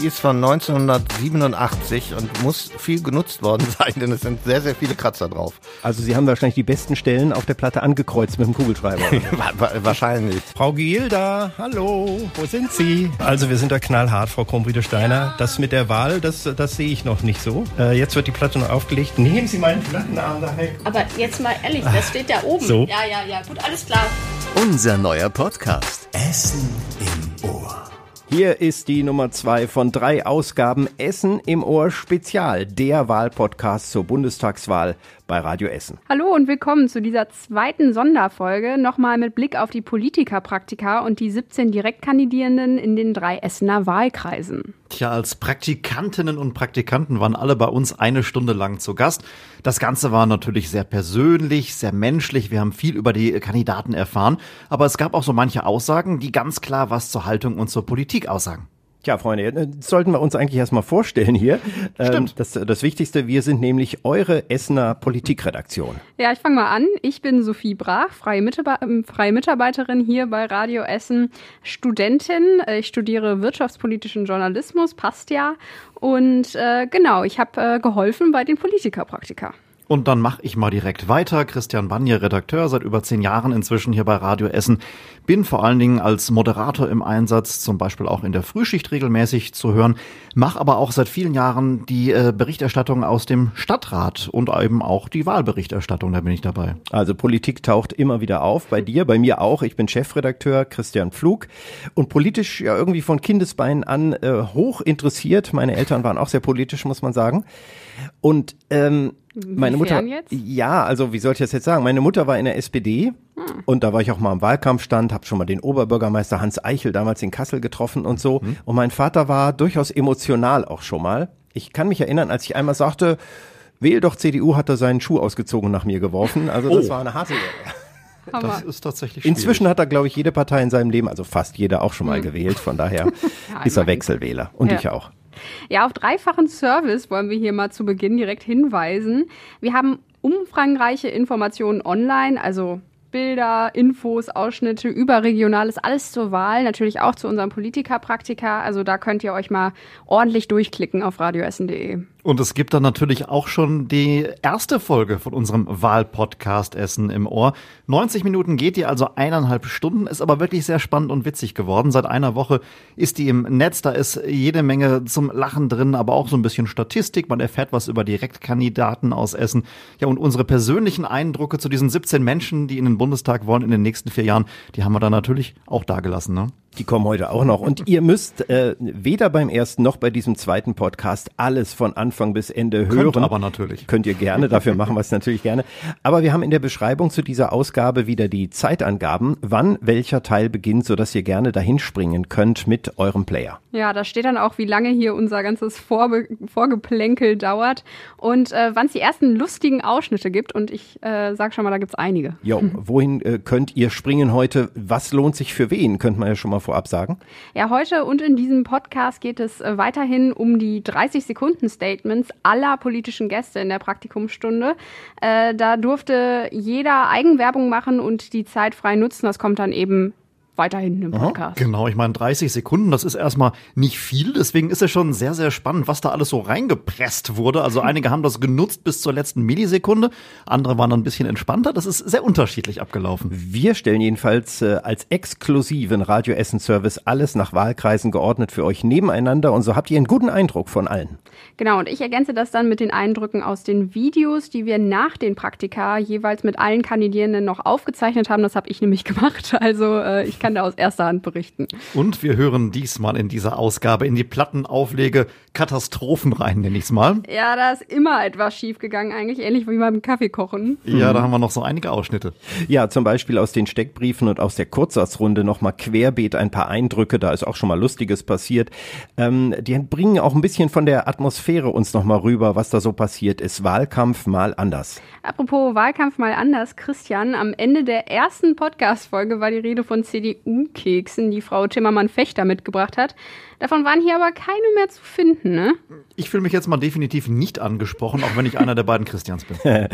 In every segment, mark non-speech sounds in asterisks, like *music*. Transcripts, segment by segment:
Die ist von 1987 und muss viel genutzt worden *laughs* sein, denn es sind sehr, sehr viele Kratzer drauf. Also Sie haben wahrscheinlich die besten Stellen auf der Platte angekreuzt mit dem Kugelschreiber. *laughs* Wahrscheinlich. Frau Gilda, hallo, wo sind Sie? Also wir sind da knallhart, Frau Krumm-Steiner. Das mit der Wahl, das, das sehe ich noch nicht so. Äh, jetzt wird die Platte noch aufgelegt. Nehmen Sie meinen Plattenarm da weg. Aber jetzt mal ehrlich, das steht da oben. So. Ja, ja, ja, gut, alles klar. Unser neuer Podcast. Essen im Ohr. Hier ist die Nummer zwei von drei Ausgaben Essen im Ohr Spezial, der Wahlpodcast zur Bundestagswahl bei Radio Essen. Hallo und willkommen zu dieser zweiten Sonderfolge. Nochmal mit Blick auf die Politikerpraktika und die 17 Direktkandidierenden in den drei Essener Wahlkreisen. Tja, als Praktikantinnen und Praktikanten waren alle bei uns eine Stunde lang zu Gast. Das Ganze war natürlich sehr persönlich, sehr menschlich. Wir haben viel über die Kandidaten erfahren. Aber es gab auch so manche Aussagen, die ganz klar was zur Haltung und zur Politik aussagen. Tja, Freunde, jetzt sollten wir uns eigentlich erstmal vorstellen hier. Stimmt. Ähm, das, das Wichtigste, wir sind nämlich eure Essener Politikredaktion. Ja, ich fange mal an. Ich bin Sophie Brach, freie, ähm, freie Mitarbeiterin hier bei Radio Essen, Studentin. Äh, Ich studiere wirtschaftspolitischen Journalismus, passt ja. Und äh, genau, ich habe äh, geholfen bei den Politikerpraktika. Und dann mache ich mal direkt weiter. Christian Banje, Redakteur, seit über zehn Jahren inzwischen hier bei Radio Essen. Bin vor allen Dingen als Moderator im Einsatz, zum Beispiel auch in der Frühschicht regelmäßig zu hören. Mach aber auch seit vielen Jahren die äh, Berichterstattung aus dem Stadtrat und eben auch die Wahlberichterstattung, da bin ich dabei. Also Politik taucht immer wieder auf, bei dir, bei mir auch. Ich bin Chefredakteur Christian Pflug und politisch ja irgendwie von Kindesbeinen an äh, hoch interessiert. Meine Eltern waren auch sehr politisch, muss man sagen. Und ähm, meine Mutter, jetzt? ja, also wie soll ich das jetzt sagen? Meine Mutter war in der SPD Hm. und da war ich auch mal im Wahlkampfstand, habe schon mal den Oberbürgermeister Hans Eichel damals in Kassel getroffen und so. Hm. Und mein Vater war durchaus emotional auch schon mal. Ich kann mich erinnern, als ich einmal sagte, wähl doch CDU, hat er seinen Schuh ausgezogen und nach mir geworfen. Also das Oh. war eine harte. *laughs* Das ist tatsächlich Inzwischen schwierig. hat er, glaube ich, jede Partei in seinem Leben, also fast jeder auch schon mal gewählt. Von daher *laughs* ist er. Wechselwähler und Ja. ich auch. Ja, auf dreifachen Service wollen wir hier mal zu Beginn direkt hinweisen. Wir haben umfangreiche Informationen online, also Bilder, Infos, Ausschnitte, überregionales, alles zur Wahl, natürlich auch zu unserem Politikerpraktika. Also da könnt ihr euch mal ordentlich durchklicken auf radioessen.de. Und es gibt dann natürlich auch schon die erste Folge von unserem Wahlpodcast Essen im Ohr. 90 Minuten geht die, also eineinhalb Stunden, ist aber wirklich sehr spannend und witzig geworden. Seit einer Woche ist die im Netz, da ist jede Menge zum Lachen drin, aber auch so ein bisschen Statistik. Man erfährt was über Direktkandidaten aus Essen. Ja, und unsere persönlichen Eindrücke zu diesen 17 Menschen, die in den Bundestag wollen in den nächsten vier Jahren, die haben wir dann natürlich auch dagelassen. Ne? Die kommen heute auch noch. Und ihr müsst äh, weder beim ersten noch bei diesem zweiten Podcast alles von Anfang bis Ende hören. Könnt aber natürlich. Könnt ihr gerne, dafür machen wir es natürlich gerne. Aber wir haben in der Beschreibung zu dieser Ausgabe wieder die Zeitangaben, wann welcher Teil beginnt, sodass ihr gerne dahin springen könnt mit eurem Player. Ja, da steht dann auch, wie lange hier unser ganzes Vorbe Vorgeplänkel dauert und äh, wann es die ersten lustigen Ausschnitte gibt. Und ich äh, sag schon mal, da gibt's einige. Jo, wohin äh, könnt ihr springen heute? Was lohnt sich für wen? Könnte man ja schon mal vorab sagen. Ja, heute und in diesem Podcast geht es äh, weiterhin um die 30-Sekunden-Statements aller politischen Gäste in der Praktikumsstunde. Äh, da durfte jeder Eigenwerbung machen und die Zeit frei nutzen. Das kommt dann eben weiterhin im Podcast. Genau, ich meine 30 Sekunden, das ist erstmal nicht viel, deswegen ist es schon sehr, sehr spannend, was da alles so reingepresst wurde. Also *laughs* einige haben das genutzt bis zur letzten Millisekunde, andere waren dann ein bisschen entspannter. Das ist sehr unterschiedlich abgelaufen. Wir stellen jedenfalls äh, als exklusiven Radio Essen Service alles nach Wahlkreisen geordnet für euch nebeneinander und so habt ihr einen guten Eindruck von allen. Genau, und ich ergänze das dann mit den Eindrücken aus den Videos, die wir nach den Praktika jeweils mit allen Kandidierenden noch aufgezeichnet haben. Das habe ich nämlich *laughs* gemacht. Also äh, ich kann da aus erster Hand berichten. Und wir hören diesmal in dieser Ausgabe in die Plattenauflege Katastrophen rein, nenne ich's mal. Ja, da ist immer etwas schiefgegangen eigentlich, ähnlich wie beim Kaffeekochen. Ja, da haben wir noch so einige Ausschnitte. Ja, zum Beispiel aus den Steckbriefen und aus der Kurzsatzrunde nochmal querbeet ein paar Eindrücke, da ist auch schon mal Lustiges passiert. Ähm, die bringen auch ein bisschen von der Atmosphäre uns nochmal rüber, was da so passiert ist. Wahlkampf mal anders. Apropos Wahlkampf mal anders, Christian, am Ende der ersten Podcast-Folge war die Rede von CDU-Keksen, die Frau Timmermann-Fechter mitgebracht hat. Davon waren hier aber keine mehr zu finden, ne? Ich fühle mich jetzt mal definitiv nicht angesprochen, auch wenn ich einer der beiden Christians bin. *laughs*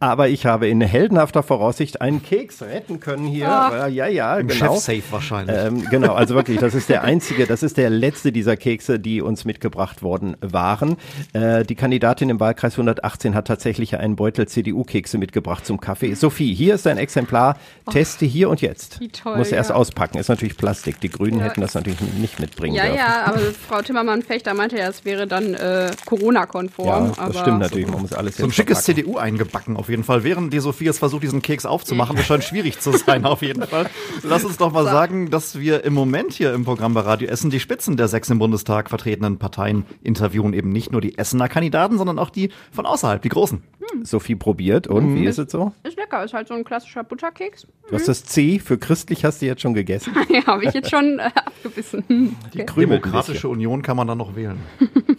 Aber ich habe in heldenhafter Voraussicht einen Keks retten können hier. Ach. Ja, ja, Im genau. Chef-Safe wahrscheinlich. Ähm, genau, also wirklich, das ist der einzige, das ist der letzte dieser Kekse, die uns mitgebracht worden waren. Äh, die Kandidatin im Wahlkreis 118 hat tatsächlich einen Beutel CDU-Kekse mitgebracht zum Kaffee. Sophie, hier ist ein Exemplar. Teste hier und jetzt. Wie toll, Muss erst. Auspacken. Ist natürlich Plastik. Die Grünen Ja. hätten das natürlich nicht mitbringen Ja, dürfen. ja, aber Frau Timmermann-Fechter meinte ja, es wäre dann äh, Corona-konform. Ja, das stimmt natürlich. Man muss alles So ein schickes verpacken. CDU eingebacken auf jeden Fall. Während die Sophie jetzt versucht, diesen Keks aufzumachen, das scheint schwierig zu sein auf jeden Fall. Lass uns doch mal sagen, dass wir im Moment hier im Programm bei Radio Essen die Spitzen der sechs im Bundestag vertretenen Parteien interviewen. Eben nicht nur die Essener Kandidaten, sondern auch die von außerhalb, die großen. Sophie probiert und Mhm. wie ist es so? Ist lecker, ist halt so ein klassischer Butterkeks. Du hast das C für christlich hast du jetzt schon gegessen. *laughs* ja, habe ich jetzt schon äh, abgebissen. Die ein Demokratische Union kann man dann noch wählen. *laughs*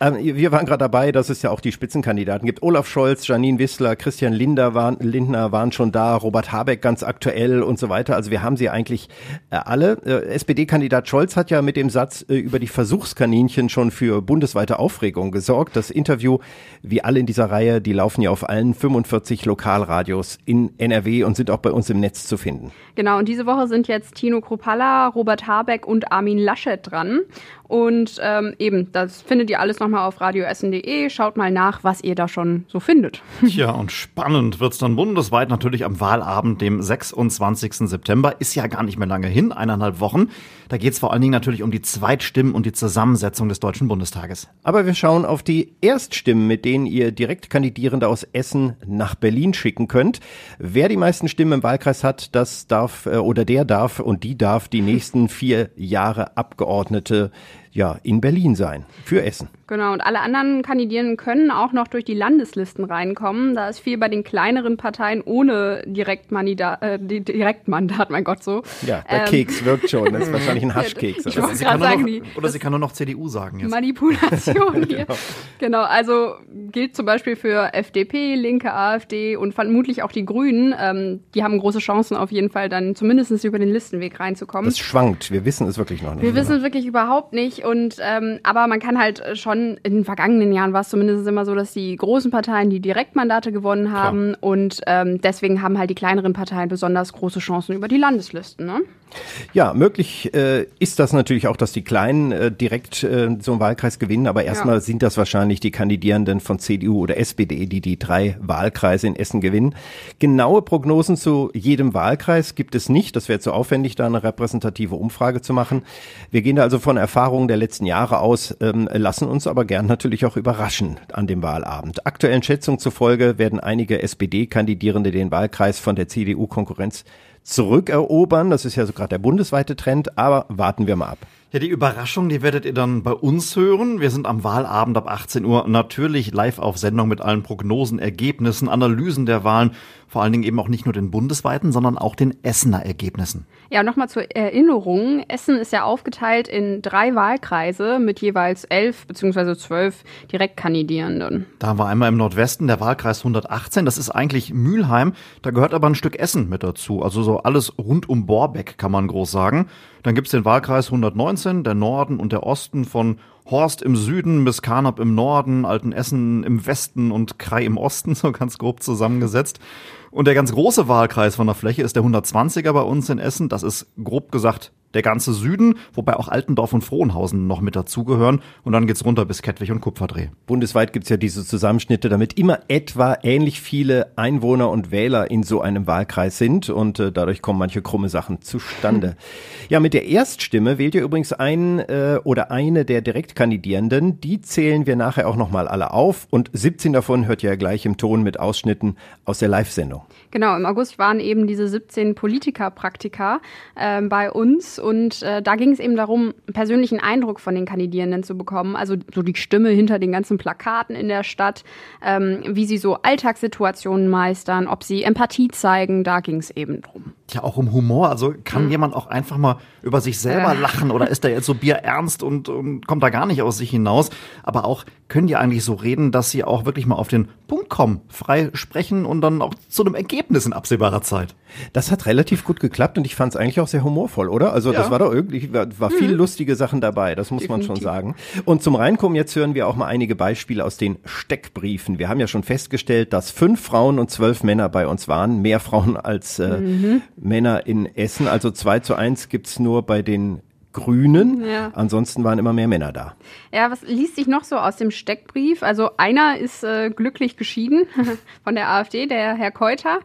Ähm, wir waren gerade dabei, dass es ja auch die Spitzenkandidaten gibt. Olaf Scholz, Janine Wissler, Christian Linder waren, Lindner waren schon da, Robert Habeck ganz aktuell und so weiter. Also wir haben sie eigentlich äh, alle. Äh, SPD-Kandidat Scholz hat ja mit dem Satz äh, über die Versuchskaninchen schon für bundesweite Aufregung gesorgt. Das Interview, wie alle in dieser Reihe, die laufen ja auf allen 45 Lokalradios in NRW und sind auch bei uns im Netz zu finden. Genau, und diese Woche sind jetzt Tino Kropalla, Robert Habeck und Armin Laschet dran. Und ähm, eben, das findet ihr alles nochmal auf radioessen.de. Schaut mal nach, was ihr da schon so findet. *laughs* Tja, und spannend wird's dann bundesweit natürlich am Wahlabend, dem 26. September. Ist ja gar nicht mehr lange hin, eineinhalb Wochen. Da geht's vor allen Dingen natürlich um die Zweitstimmen und die Zusammensetzung des Deutschen Bundestages. Aber wir schauen auf die Erststimmen, mit denen ihr Direktkandidierende aus Essen nach Berlin schicken könnt. Wer die meisten Stimmen im Wahlkreis hat, das darf äh, oder der darf und die darf die nächsten vier Jahre Abgeordnete ja in Berlin sein für Essen. Genau, und alle anderen Kandidierenden können auch noch durch die Landeslisten reinkommen. Da ist viel bei den kleineren Parteien ohne Direktmandat, äh, Direktmandat, mein Gott so. Ja, der Ähm, Keks wirkt schon. Das ist *laughs* wahrscheinlich ein Haschkeks. Ich oder? wollte Sie gerade kann nur sagen, die, noch, oder sie kann nur noch CDU sagen jetzt. Manipulation *laughs* hier. genau, also gilt zum Beispiel für FDP, Linke, AfD und vermutlich auch die Grünen. Ähm, die haben große Chancen auf jeden Fall dann zumindest über den Listenweg reinzukommen. Das schwankt. Wir wissen es wirklich noch nicht. Wir wissen es wirklich überhaupt nicht und ähm, aber man kann halt schon in den vergangenen Jahren war es zumindest immer so, dass die großen Parteien die Direktmandate gewonnen haben und ähm, deswegen haben halt die kleineren Parteien besonders große Chancen über die Landeslisten. Ne? Ja, möglich äh, ist das natürlich auch, dass die Kleinen äh, direkt äh, so einen Wahlkreis gewinnen, aber erstmal Ja. sind das wahrscheinlich die Kandidierenden von CDU oder SPD, die die drei Wahlkreise in Essen gewinnen. Genaue Prognosen zu jedem Wahlkreis gibt es nicht. Das wäre zu aufwendig, da eine repräsentative Umfrage zu machen. Wir gehen da also von Erfahrungen der letzten Jahre aus, ähm, lassen uns aber gern natürlich auch überraschen an dem Wahlabend. Aktuellen Schätzungen zufolge werden einige SPD-Kandidierende den Wahlkreis von der CDU-Konkurrenz zurückerobern. Das ist ja so gerade der bundesweite Trend, aber warten wir mal ab. Ja, die Überraschung, die werdet ihr dann bei uns hören. Wir sind am Wahlabend ab 18 Uhr natürlich live auf Sendung mit allen Prognosen, Ergebnissen, Analysen der Wahlen. Vor allen Dingen eben auch nicht nur den bundesweiten, sondern auch den Essener Ergebnissen. Ja, nochmal zur Erinnerung. Essen ist ja aufgeteilt in drei Wahlkreise mit jeweils elf beziehungsweise zwölf Direktkandidierenden. Da haben wir einmal im Nordwesten der Wahlkreis 118. Das ist eigentlich Mülheim. Da gehört aber ein Stück Essen mit dazu. Also so alles rund um Borbeck kann man groß sagen. Dann gibt's den Wahlkreis 119, der Norden und der Osten von Horst im Süden bis Karnap im Norden, Altenessen im Westen und Krai im Osten, *laughs* so ganz grob zusammengesetzt. Und der ganz große Wahlkreis von der Fläche ist der 120er bei uns in Essen. Das ist grob gesagt der ganze Süden, wobei auch Altendorf und Frohnhausen noch mit dazugehören. Und dann geht's runter bis Kettwig und Kupferdreh. Bundesweit gibt's ja diese Zusammenschnitte, damit immer etwa ähnlich viele Einwohner und Wähler in so einem Wahlkreis sind und äh, dadurch kommen manche krumme Sachen zustande. *laughs* ja, mit der Erststimme wählt ihr übrigens einen äh, oder eine der Direktkandidierenden. Die zählen wir nachher auch nochmal alle auf und 17 davon hört ihr ja gleich im Ton mit Ausschnitten aus der Live-Sendung. Genau, im August waren eben diese 17 Politikerpraktika ähm, bei uns und äh, da ging es eben darum, einen persönlichen Eindruck von den Kandidierenden zu bekommen, also so die Stimme hinter den ganzen Plakaten in der Stadt, ähm, wie sie so Alltagssituationen meistern, ob sie Empathie zeigen, da ging es eben drum. Ja, auch um Humor. Also kann jemand auch einfach mal über sich selber Ja. lachen oder ist der jetzt so bierernst und, und kommt da gar nicht aus sich hinaus? Aber auch können die eigentlich so reden, dass sie auch wirklich mal auf den Punkt kommen, frei sprechen und dann auch zu einem Ergebnis in absehbarer Zeit. Das hat relativ gut geklappt und ich fand es eigentlich auch sehr humorvoll, oder? Also und das war doch irgendwie, war, war viel lustige Sachen dabei, das muss man schon sagen. Und zum Reinkommen, jetzt hören wir auch mal einige Beispiele aus den Steckbriefen. Wir haben ja schon festgestellt, dass fünf Frauen und zwölf Männer bei uns waren, mehr Frauen als äh, Männer in Essen, also zwei zu eins gibt's nur bei den Grünen. Ja. Ansonsten waren immer mehr Männer da. Ja, was liest sich noch so aus dem Steckbrief? Also einer ist äh, glücklich geschieden *laughs* von der AfD, der Herr Keuter,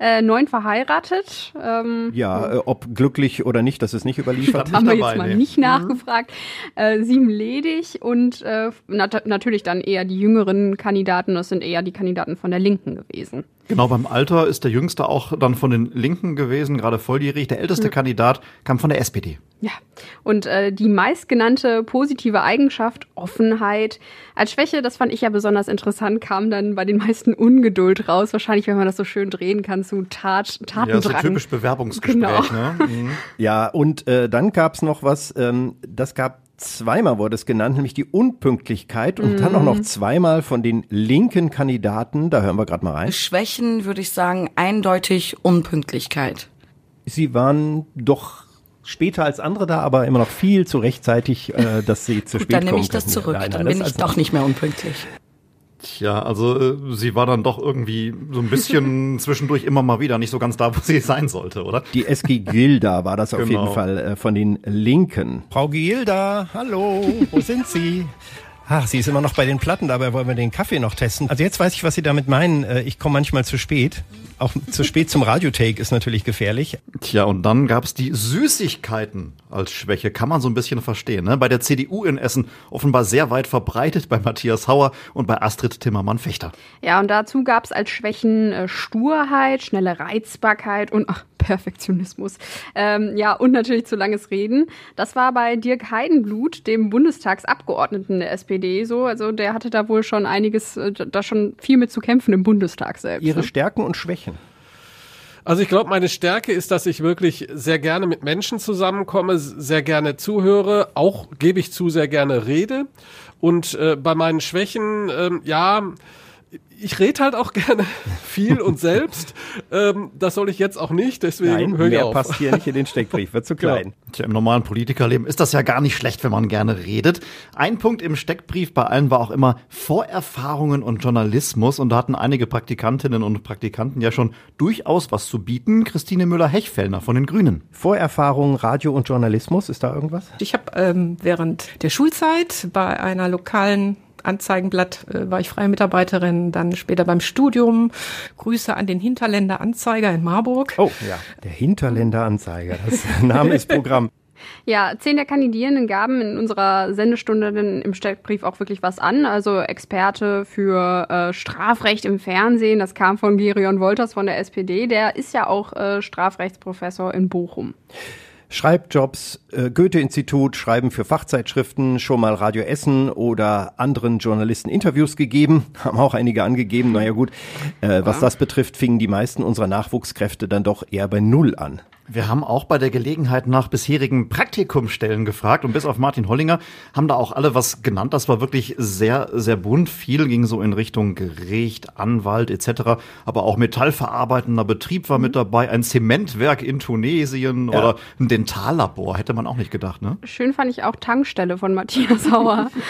äh, neun verheiratet. Ähm, Ja, äh, ob glücklich oder nicht, das ist nicht überliefert. *laughs* Haben wir jetzt mal nee. nicht nachgefragt. Äh, sieben ledig und äh, nat natürlich dann eher die jüngeren Kandidaten. Das sind eher die Kandidaten von der Linken gewesen. Genau, beim Alter ist der Jüngste auch dann von den Linken gewesen, gerade volljährig. Der älteste Kandidat kam von der SPD. Ja, und äh, die meistgenannte positive Eigenschaft, Offenheit. Als Schwäche, das fand ich ja besonders interessant, kam dann bei den meisten Ungeduld raus. Wahrscheinlich, wenn man das so schön drehen kann, zu Tat, Ja, so Tatendrang. typisch Bewerbungsgespräch, Genau. ne? Mhm. *laughs* Ja, und äh, dann gab's noch was, ähm, das gab zweimal wurde es genannt, nämlich die Unpünktlichkeit und dann auch noch zweimal von den linken Kandidaten, da hören wir gerade mal rein. Schwächen würde ich sagen eindeutig Unpünktlichkeit. Sie waren doch später als andere da, aber immer noch viel zu rechtzeitig, äh, dass sie zu Gut, spät dann nehme kommen ich das zurück. Nein, nein, dann das bin ich also- doch nicht mehr unpünktlich. Tja, also äh, sie war dann doch irgendwie so ein bisschen *laughs* zwischendurch immer mal wieder nicht so ganz da, wo sie sein sollte, oder? Die SG Gilda war das auf Genau. jeden Fall äh, von den Linken. Frau Gilda, hallo, wo sind Sie? Ach, sie ist immer noch bei den Platten, dabei wollen wir den Kaffee noch testen. Also jetzt weiß ich, was Sie damit meinen. Äh, Ich komme manchmal zu spät. Auch zu spät zum Radiotake ist natürlich gefährlich. Tja, und dann gab's die Süßigkeiten als Schwäche. Kann man so ein bisschen verstehen. Ne? Bei der CDU in Essen offenbar sehr weit verbreitet, bei Matthias Hauer und bei Astrid Timmermann-Fechter. Ja, und dazu gab es als Schwächen äh, Sturheit, schnelle Reizbarkeit und ach, Perfektionismus. Ähm, ja, und natürlich zu langes Reden. Das war bei Dirk Heidenblut, dem Bundestagsabgeordneten der SPD, so. Also der hatte da wohl schon einiges, äh, da schon viel mit zu kämpfen im Bundestag selbst. Ihre ne? Stärken und Schwächen. Also ich glaube, meine Stärke ist, dass ich wirklich sehr gerne mit Menschen zusammenkomme, sehr gerne zuhöre, auch gebe ich zu, sehr gerne rede. Und äh, bei meinen Schwächen, ähm, ja, ich rede halt auch gerne *laughs* viel und selbst. ähm, das soll ich jetzt auch nicht, deswegen höre ich mehr auf. passt hier nicht in den Steckbrief, wird zu *laughs* klein. Tja, im normalen Politikerleben ist das ja gar nicht schlecht, wenn man gerne redet. Ein Punkt im Steckbrief bei allen war auch immer Vorerfahrungen und Journalismus. Und da hatten einige Praktikantinnen und Praktikanten ja schon durchaus was zu bieten. Christine Müller-Hechfellner von den Grünen. Vorerfahrung, Radio und Journalismus, ist da irgendwas? Ich habe ähm, während der Schulzeit bei einer lokalen Anzeigenblatt äh, war ich freie Mitarbeiterin, dann später beim Studium. Grüße an den Hinterländer Anzeiger in Marburg. Oh, ja. Der Hinterländer Anzeiger, das *laughs* Name ist Programm. *laughs* Ja, zehn der Kandidierenden gaben in unserer Sendestunde dann im Steckbrief auch wirklich was an. Also Experte für äh, Strafrecht im Fernsehen, das kam von Gerion Wolters von der SPD. Der ist ja auch äh, Strafrechtsprofessor in Bochum. Schreibjobs, äh, Goethe-Institut, Schreiben für Fachzeitschriften, schon mal Radio Essen oder anderen Journalisten Interviews gegeben, *laughs* haben auch einige angegeben. Naja gut, äh, was das betrifft, fingen die meisten unserer Nachwuchskräfte dann doch eher bei Null an. Wir haben auch bei der Gelegenheit nach bisherigen Praktikumstellen gefragt und bis auf Martin Hollinger haben da auch alle was genannt. Das war wirklich sehr, sehr bunt. Viel ging so in Richtung Gericht, Anwalt etc. Aber auch metallverarbeitender Betrieb war mit dabei, ein Zementwerk in Tunesien Ja. oder ein Dentallabor. Hätte man auch nicht gedacht, ne? Schön fand ich auch Tankstelle von Matthias Sauer. *laughs*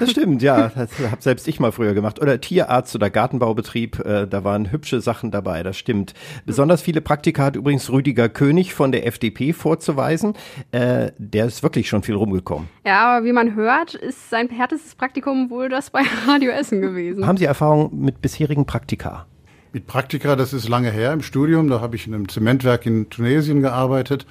Das stimmt, ja, das habe selbst ich mal früher gemacht. Oder Tierarzt oder Gartenbaubetrieb, äh, da waren hübsche Sachen dabei, das stimmt. Besonders viele Praktika hat übrigens Rüdiger König von der FDP vorzuweisen. Äh, der ist wirklich schon viel rumgekommen. ja, aber wie man hört, ist sein härtestes Praktikum wohl das bei Radio Essen gewesen. Haben Sie Erfahrung mit bisherigen Praktika? Mit Praktika, das ist lange her im Studium. Da habe ich in einem Zementwerk in Tunesien gearbeitet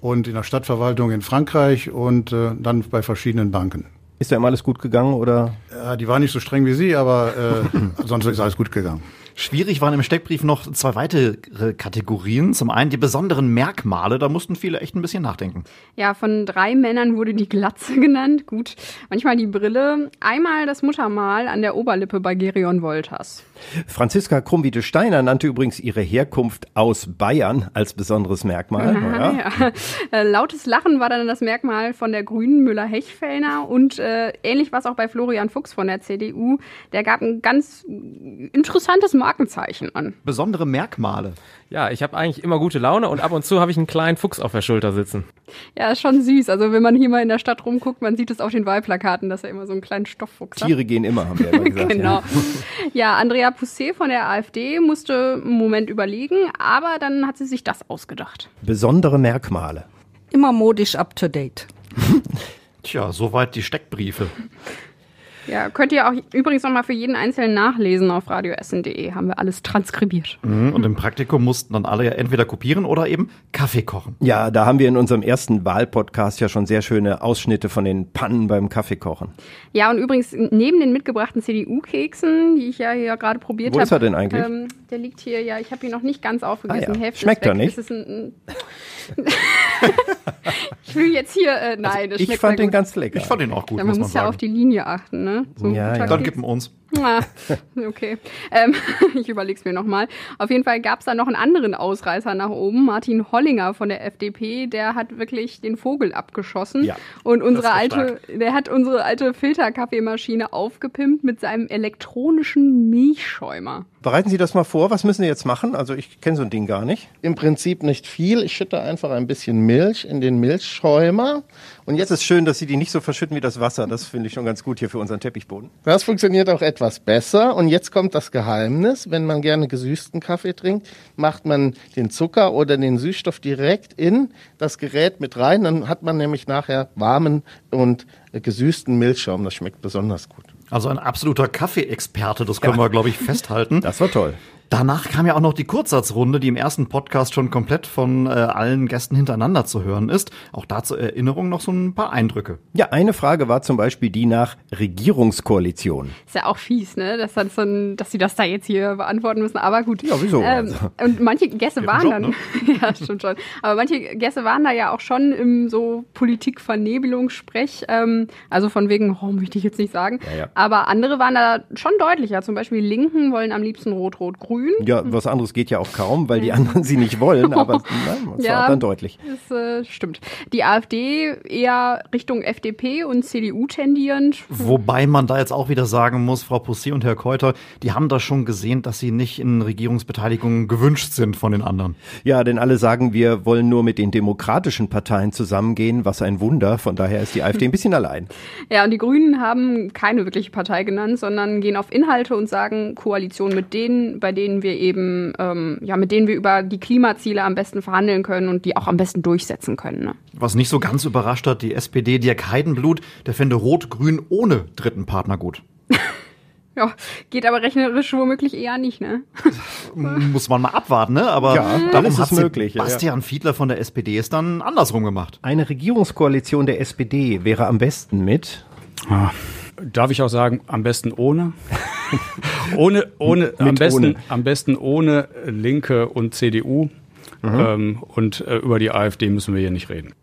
und in der Stadtverwaltung in Frankreich und äh, dann bei verschiedenen Banken. Ist da immer alles gut gegangen oder? Ja, die waren nicht so streng wie Sie, aber äh, *laughs* sonst ist alles gut gegangen. Schwierig waren im Steckbrief noch zwei weitere Kategorien. Zum einen die besonderen Merkmale, da mussten viele echt ein bisschen nachdenken. Ja, von drei Männern wurde die Glatze *laughs* genannt. Gut, manchmal die Brille. Einmal das Muttermal an der Oberlippe bei Gerion Wolters. Franziska Krummwiede-Steiner nannte übrigens ihre Herkunft aus Bayern als besonderes Merkmal. Ja. Ja. Äh, lautes Lachen war dann das Merkmal von der Grünen Müller-Hechfellner und äh, ähnlich war es auch bei Florian Fuchs von der CDU. Der gab ein ganz interessantes Markenzeichen an. Besondere Merkmale. Ja, ich habe eigentlich immer gute Laune und ab und zu habe ich einen kleinen Fuchs auf der Schulter sitzen. Ja, ist schon süß. Also wenn man hier mal in der Stadt rumguckt, man sieht es auf den Wahlplakaten, dass er immer so einen kleinen Stofffuchs hat. Tiere gehen immer, haben wir immer gesagt. genau. Ja. *laughs* Ja, Andrea Pousset von der AfD musste einen Moment überlegen, aber dann hat sie sich das ausgedacht. Besondere Merkmale. Immer modisch up to date. *laughs* Tja, soweit die Steckbriefe. Ja, könnt ihr auch übrigens noch mal für jeden Einzelnen nachlesen auf radioessen.de. Haben wir alles transkribiert. Mhm, Und im Praktikum mussten dann alle ja entweder kopieren oder eben Kaffee kochen. Ja, da haben wir in unserem ersten Wahlpodcast ja schon sehr schöne Ausschnitte von den Pannen beim Kaffeekochen. Ja, und übrigens neben den mitgebrachten CDU-Keksen, die ich ja hier gerade probiert Wo habe. ist er denn eigentlich? Ähm, der liegt hier, ja, ich habe ihn noch nicht ganz aufgegessen. Ah ja. Hälfte Schmeckt er nicht? Ein, ein *laughs* ich will jetzt hier, äh, nein, das ich fand den gut. ganz lecker. Ich fand ihn auch gut, Ja, muss man man muss ja sagen. auf die Linie achten, ne? So Ja, ja. Dann gib ihn uns. Ah, okay. Ähm, *laughs* ich überleg's mir nochmal. Auf jeden Fall gab's da noch einen anderen Ausreißer nach oben. Martin Hollinger von der FDP, der hat wirklich den Vogel abgeschossen. Ja, und unsere das ist alte, der hat unsere alte Filterkaffeemaschine aufgepimpt mit seinem elektronischen Milchschäumer. Bereiten Sie das mal vor. Was müssen Sie jetzt machen? Also ich kenne so ein Ding gar nicht. Im Prinzip nicht viel. Ich schütte einfach ein bisschen Milch in den Milchschäumer. Und jetzt ist schön, dass Sie die nicht so verschütten wie das Wasser. Das finde ich schon ganz gut hier für unseren Teppichboden. Das funktioniert auch etwas besser. Und jetzt kommt das Geheimnis. Wenn man gerne gesüßten Kaffee trinkt, macht man den Zucker oder den Süßstoff direkt in das Gerät mit rein. Dann hat man nämlich nachher warmen und gesüßten Milchschaum. Das schmeckt besonders gut. Also ein absoluter Kaffeeexperte, das können wir, glaube ich, festhalten. Das war toll. Danach kam ja auch noch die Kurzsatzrunde, die im ersten Podcast schon komplett von äh, allen Gästen hintereinander zu hören ist. Auch da zur Erinnerung noch so ein paar Eindrücke. Ja, eine Frage war zum Beispiel die nach Regierungskoalition. Ist ja auch fies, ne? Dass, das so ein, dass sie das da jetzt hier beantworten müssen. Aber gut. Ja, wieso? Ähm, Also. Und manche Gäste Ja, waren Job, dann. ne? *laughs* ja, stimmt schon. Aber manche Gäste waren da ja auch schon im so Politikvernebelungssprech. Ähm, also von wegen, oh, möchte ich jetzt nicht sagen. Ja, ja. Aber andere waren da schon deutlicher. Zum Beispiel die Linken wollen am liebsten Rot-Rot-Grün. Ja, was anderes geht ja auch kaum, weil die anderen sie nicht wollen, aber *laughs* nein, das war dann deutlich. Das äh, stimmt. Die AfD eher Richtung FDP und CDU tendierend. Wobei man da jetzt auch wieder sagen muss, Frau Pussy und Herr Keuter, die haben da schon gesehen, dass sie nicht in Regierungsbeteiligung gewünscht sind von den anderen. Ja, denn alle sagen, wir wollen nur mit den demokratischen Parteien zusammengehen, was ein Wunder. Von daher ist die AfD ein bisschen allein. *laughs* Ja, und die Grünen haben keine wirkliche Partei genannt, sondern gehen auf Inhalte und sagen Koalition mit denen, bei denen wir eben, ähm, ja, mit denen wir über die Klimaziele am besten verhandeln können und die auch am besten durchsetzen können. Ne? Was nicht so ganz überrascht hat, die SPD, Dirk Heidenblut, der fände Rot-Grün ohne dritten Partner gut. *laughs* Ja, geht aber rechnerisch womöglich eher nicht, ne? *laughs* Muss man mal abwarten, ne? Aber Ja, darum hat möglich, ja, Bastian Fiedler von der SPD es dann andersrum gemacht. Eine Regierungskoalition der SPD wäre am besten mit. Ah, darf ich auch sagen, am besten ohne? *laughs* ohne, ohne, am besten, ohne. am besten ohne Linke und CDU. Ähm, und äh, über die AfD müssen wir hier nicht reden.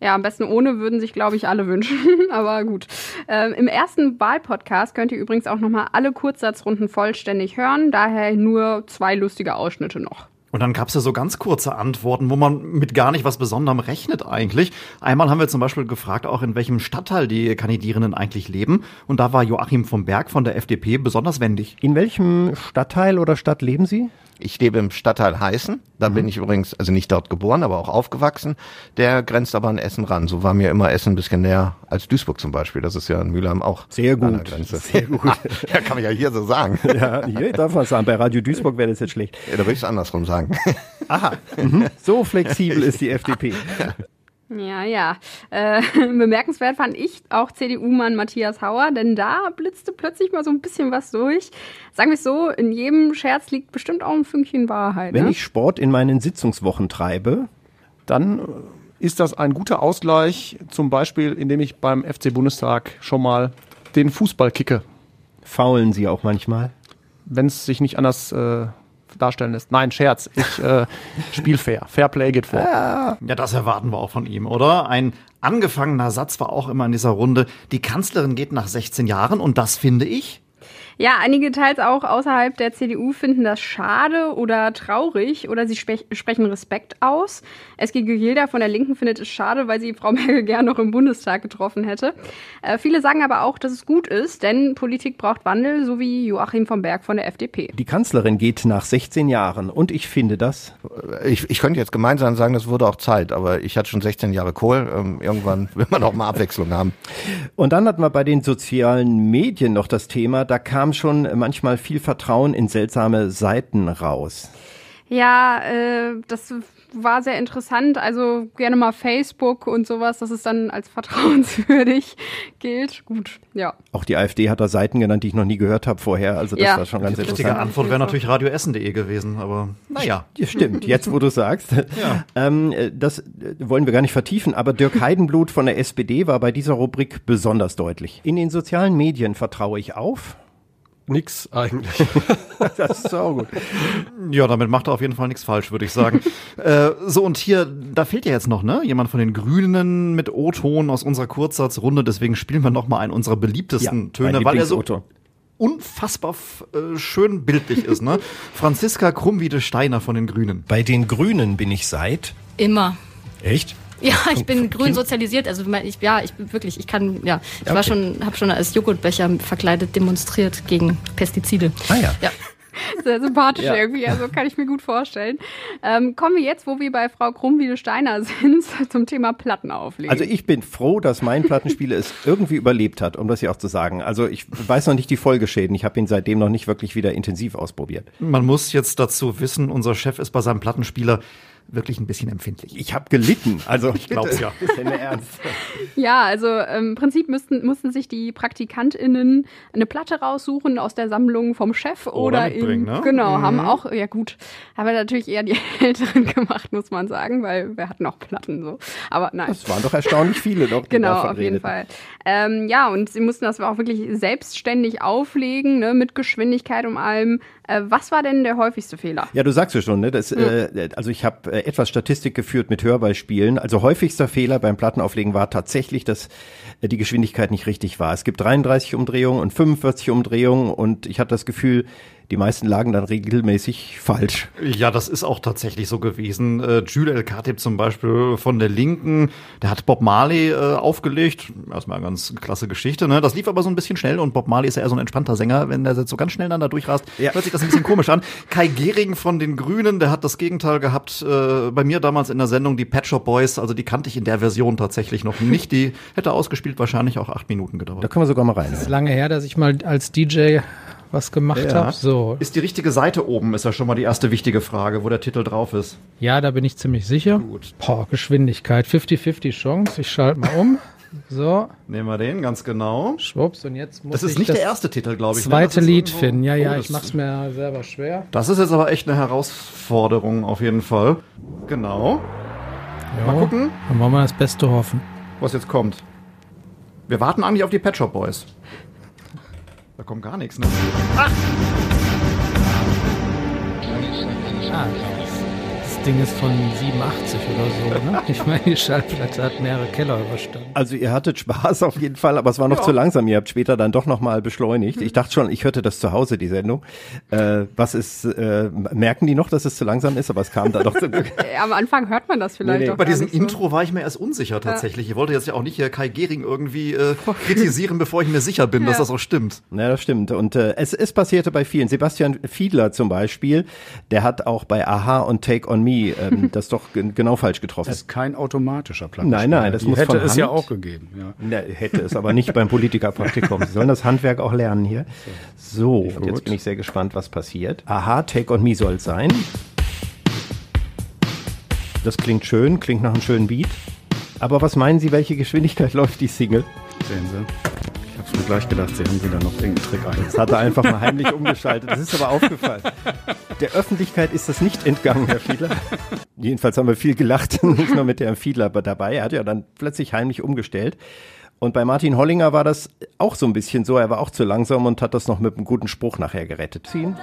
Ja, am besten ohne würden sich, glaube ich, alle wünschen. *laughs* Aber gut. Ähm, Im ersten Wahlpodcast könnt ihr übrigens auch nochmal alle Kurzsatzrunden vollständig hören. Daher nur zwei lustige Ausschnitte noch. Und dann gab's ja so ganz kurze Antworten, wo man mit gar nicht was Besonderem rechnet eigentlich. Einmal haben wir zum Beispiel gefragt, auch in welchem Stadtteil die Kandidierenden eigentlich leben. Und da war Joachim vom Berg von der FDP besonders wendig. In welchem Stadtteil oder Stadt leben Sie? Ich lebe im Stadtteil Heißen. Da bin ich übrigens, also nicht dort geboren, aber auch aufgewachsen. Der grenzt aber an Essen ran. So war mir immer Essen ein bisschen näher als Duisburg zum Beispiel. Das ist ja in Mülheim auch. Sehr an der gut. Grenze. Sehr *laughs* gut. ja, kann man ja hier so sagen. *laughs* Ja, hier darf man sagen. Bei Radio Duisburg wäre das jetzt schlecht. Ja, da würde ich es andersrum sagen. Aha. Mhm. So *laughs* flexibel ist die FDP. Ja, ja. Äh, *laughs* bemerkenswert fand ich auch CDU-Mann Matthias Hauer, denn da blitzte plötzlich mal so ein bisschen was durch. Sagen wir es so, in jedem Scherz liegt bestimmt auch ein Fünkchen Wahrheit. Wenn ne? ich Sport in meinen Sitzungswochen treibe, dann ist das ein guter Ausgleich, zum Beispiel, indem ich beim FC Bundestag schon mal den Fußball kicke. Faulen Sie auch manchmal? Wenn es sich nicht anders äh, darstellen lässt. Nein, Scherz. Ich äh, *laughs* spiel fair. Fairplay geht vor. Ja, das erwarten wir auch von ihm, oder? Ein angefangener Satz war auch immer in dieser Runde, die Kanzlerin geht nach 16 Jahren und das finde ich. Ja, einige teils auch außerhalb der CDU finden das schade oder traurig oder sie spech- sprechen Respekt aus. Eski Gilda von der Linken findet es schade, weil sie Frau *laughs* Merkel gern noch im Bundestag getroffen hätte. Äh, viele sagen aber auch, dass es gut ist, denn Politik braucht Wandel, so wie Joachim vom Berg von der FDP. Die Kanzlerin geht nach 16 Jahren und ich finde das. Ich, ich könnte jetzt gemeinsam sagen, das wurde auch Zeit, aber ich hatte schon 16 Jahre Kohl. Ähm, irgendwann will man auch mal Abwechslung haben. Und dann hatten wir bei den sozialen Medien noch das Thema, da kam schon manchmal viel Vertrauen in seltsame Seiten raus. Ja, äh, das war sehr interessant. Also gerne mal Facebook und sowas, dass es dann als *laughs* vertrauenswürdig gilt. Gut, ja. Auch die AfD hat da Seiten genannt, die ich noch nie gehört habe vorher. Also das Ja. war schon ganz Die richtige interessant. Antwort wäre natürlich radioessen.de gewesen, aber naja. Ja, stimmt, jetzt wo du sagst. Ja. Ähm, äh, das äh, wollen wir gar nicht vertiefen, aber Dirk Heidenblut von der SPD war bei dieser Rubrik besonders deutlich. In den sozialen Medien vertraue ich auf. Nix eigentlich. *laughs* das ist auch gut. Ja, damit macht er auf jeden Fall nichts falsch, würde ich sagen. *laughs* äh, so, und hier, da fehlt ja jetzt noch, ne? Jemand von den Grünen mit O-Ton aus unserer Kurzsatzrunde. Deswegen spielen wir noch mal einen unserer beliebtesten Ja, Töne, weil er so unfassbar äh, schön bildlich ist, ne? *laughs* Franziska Krummwiede Steiner von den Grünen. Bei den Grünen bin ich seit. Immer. Echt? Ja, ich bin grün sozialisiert, also ich, ja, ich bin wirklich, ich kann, ja, ich war Okay. schon, habe schon als Joghurtbecher verkleidet demonstriert gegen Pestizide. Ah ja. Ja. *laughs* Sehr sympathisch Ja. irgendwie, also kann ich mir gut vorstellen. Ähm, kommen wir jetzt, wo wir bei Frau Krummwiede-Steiner *laughs* sind, zum Thema Platten auflegen. Also ich bin froh, dass mein Plattenspieler es irgendwie überlebt hat, um das hier auch zu sagen. Also ich weiß noch nicht die Folgeschäden. Ich habe ihn seitdem noch nicht wirklich wieder intensiv ausprobiert. Man muss jetzt dazu wissen, unser Chef ist bei seinem Plattenspieler wirklich ein bisschen empfindlich. Ich habe gelitten, also *laughs* ich glaub's ja. Ist denn ernst? *laughs* Ja, also ähm, im Prinzip müssten, mussten sich die PraktikantInnen eine Platte raussuchen aus der Sammlung vom Chef oder, mitbringen, in, ne? genau, Mhm. haben auch, ja gut, haben natürlich eher die *laughs* Älteren gemacht, muss man sagen, weil wer hat noch Platten so. Aber nein. Es waren doch erstaunlich viele noch, die Genau, auf jeden. Fall. Ähm, ja, und sie mussten das auch wirklich selbstständig auflegen, ne, mit Geschwindigkeit und allem. Äh, was war denn der häufigste Fehler? Ja, du sagst es schon, ne? Das, äh, also ich habe äh, etwas Statistik geführt mit Hörbeispielen. Also häufigster Fehler beim Plattenauflegen war tatsächlich, dass äh, die Geschwindigkeit nicht richtig war. Es gibt 33 Umdrehungen und 45 Umdrehungen und ich hatte das Gefühl, die meisten lagen dann regelmäßig falsch. Ja, das ist auch tatsächlich so gewesen. Äh, Jules El Khatib zum Beispiel von der Linken, der hat Bob Marley äh, aufgelegt. Erstmal eine ganz klasse Geschichte. Ne? Das lief aber so ein bisschen schnell und Bob Marley ist ja eher so ein entspannter Sänger. Wenn der jetzt so ganz schnell dann da durchrast, hört sich das ein bisschen komisch an. Kai Gehring von den Grünen, der hat das Gegenteil gehabt. Äh, bei mir damals in der Sendung die Pet Shop Boys, also die kannte ich in der Version tatsächlich noch nicht. Die hätte ausgespielt wahrscheinlich auch acht Minuten gedauert. Da können wir sogar mal rein. ist lange her, dass ich mal als DJ was gemacht Ja. habe. So, Ist die richtige Seite oben, ist ja schon mal die erste wichtige Frage, wo der Titel drauf ist. ja, da bin ich ziemlich sicher. Gut. Boah, Geschwindigkeit, 50-50 Chance. Ich schalte mal um. So. Nehmen wir den, ganz genau. Schwupps, und jetzt muss Das ist ich nicht das der erste Titel, glaube ich. ne? Zweite Lied finden. Ja, ja, Oh, ich mach's mir selber schwer. Das ist jetzt aber echt eine Herausforderung auf jeden Fall. Genau. Ja, Mal gucken, Dann wollen wir das Beste hoffen. was jetzt kommt. Wir warten eigentlich auf die Pet Shop Boys. Da kommt gar nichts, ne? Ah, das Ding ist von 87 oder so, ne? *laughs* Ich meine, die Schallplatte hat mehrere Keller überstanden. Also ihr hattet Spaß auf jeden Fall, aber es war noch Ja. zu langsam. Ihr habt später dann doch noch mal beschleunigt. Ich dachte schon, ich hörte das zu Hause, die Sendung. Äh, was ist, äh, merken die noch, dass es zu langsam ist, aber es kam dann doch zum Glück. *laughs* Äh, am Anfang hört man das vielleicht auch Bei gar diesem so. Intro war ich mir erst unsicher tatsächlich. Ich wollte jetzt ja auch nicht hier Kai Gehring irgendwie äh, *laughs* kritisieren, bevor ich mir sicher bin, dass Ja. das auch stimmt. Ja, das stimmt. Und äh, es, es passierte bei vielen. Sebastian Fiedler zum Beispiel, der hat auch bei Aha und Take on Me ähm, *laughs* das doch gen- genau falsch getroffen. Das ist kein automatischer Plattenspieler. Nein, nein, das Die muss hätte von es Hand. ja auch gegeben. Ja. Ne, hätte es aber nicht beim Politikerpraktikum. Sie sollen das Handwerk auch lernen hier. So, und jetzt bin ich sehr gespannt, was passiert. Aha, Take on Me soll es sein. Das klingt schön, klingt nach einem schönen Beat. Aber was meinen Sie, welche Geschwindigkeit *laughs* läuft die Single? Sehen Sie. Ich habe mir gleich gedacht, Sie haben wieder noch irgendeinen Trick ein. Das hat er einfach mal heimlich *laughs* umgeschaltet. Das ist aber aufgefallen. Der Öffentlichkeit ist das nicht entgangen, Herr Fiedler. Jedenfalls haben wir viel gelacht, *laughs* nicht nur mit Herrn Fiedler dabei. Er hat ja dann plötzlich heimlich umgestellt. Und bei Martin Hollinger war das auch so ein bisschen so. Er war auch zu langsam und hat das noch mit einem guten Spruch nachher gerettet. Ziehen.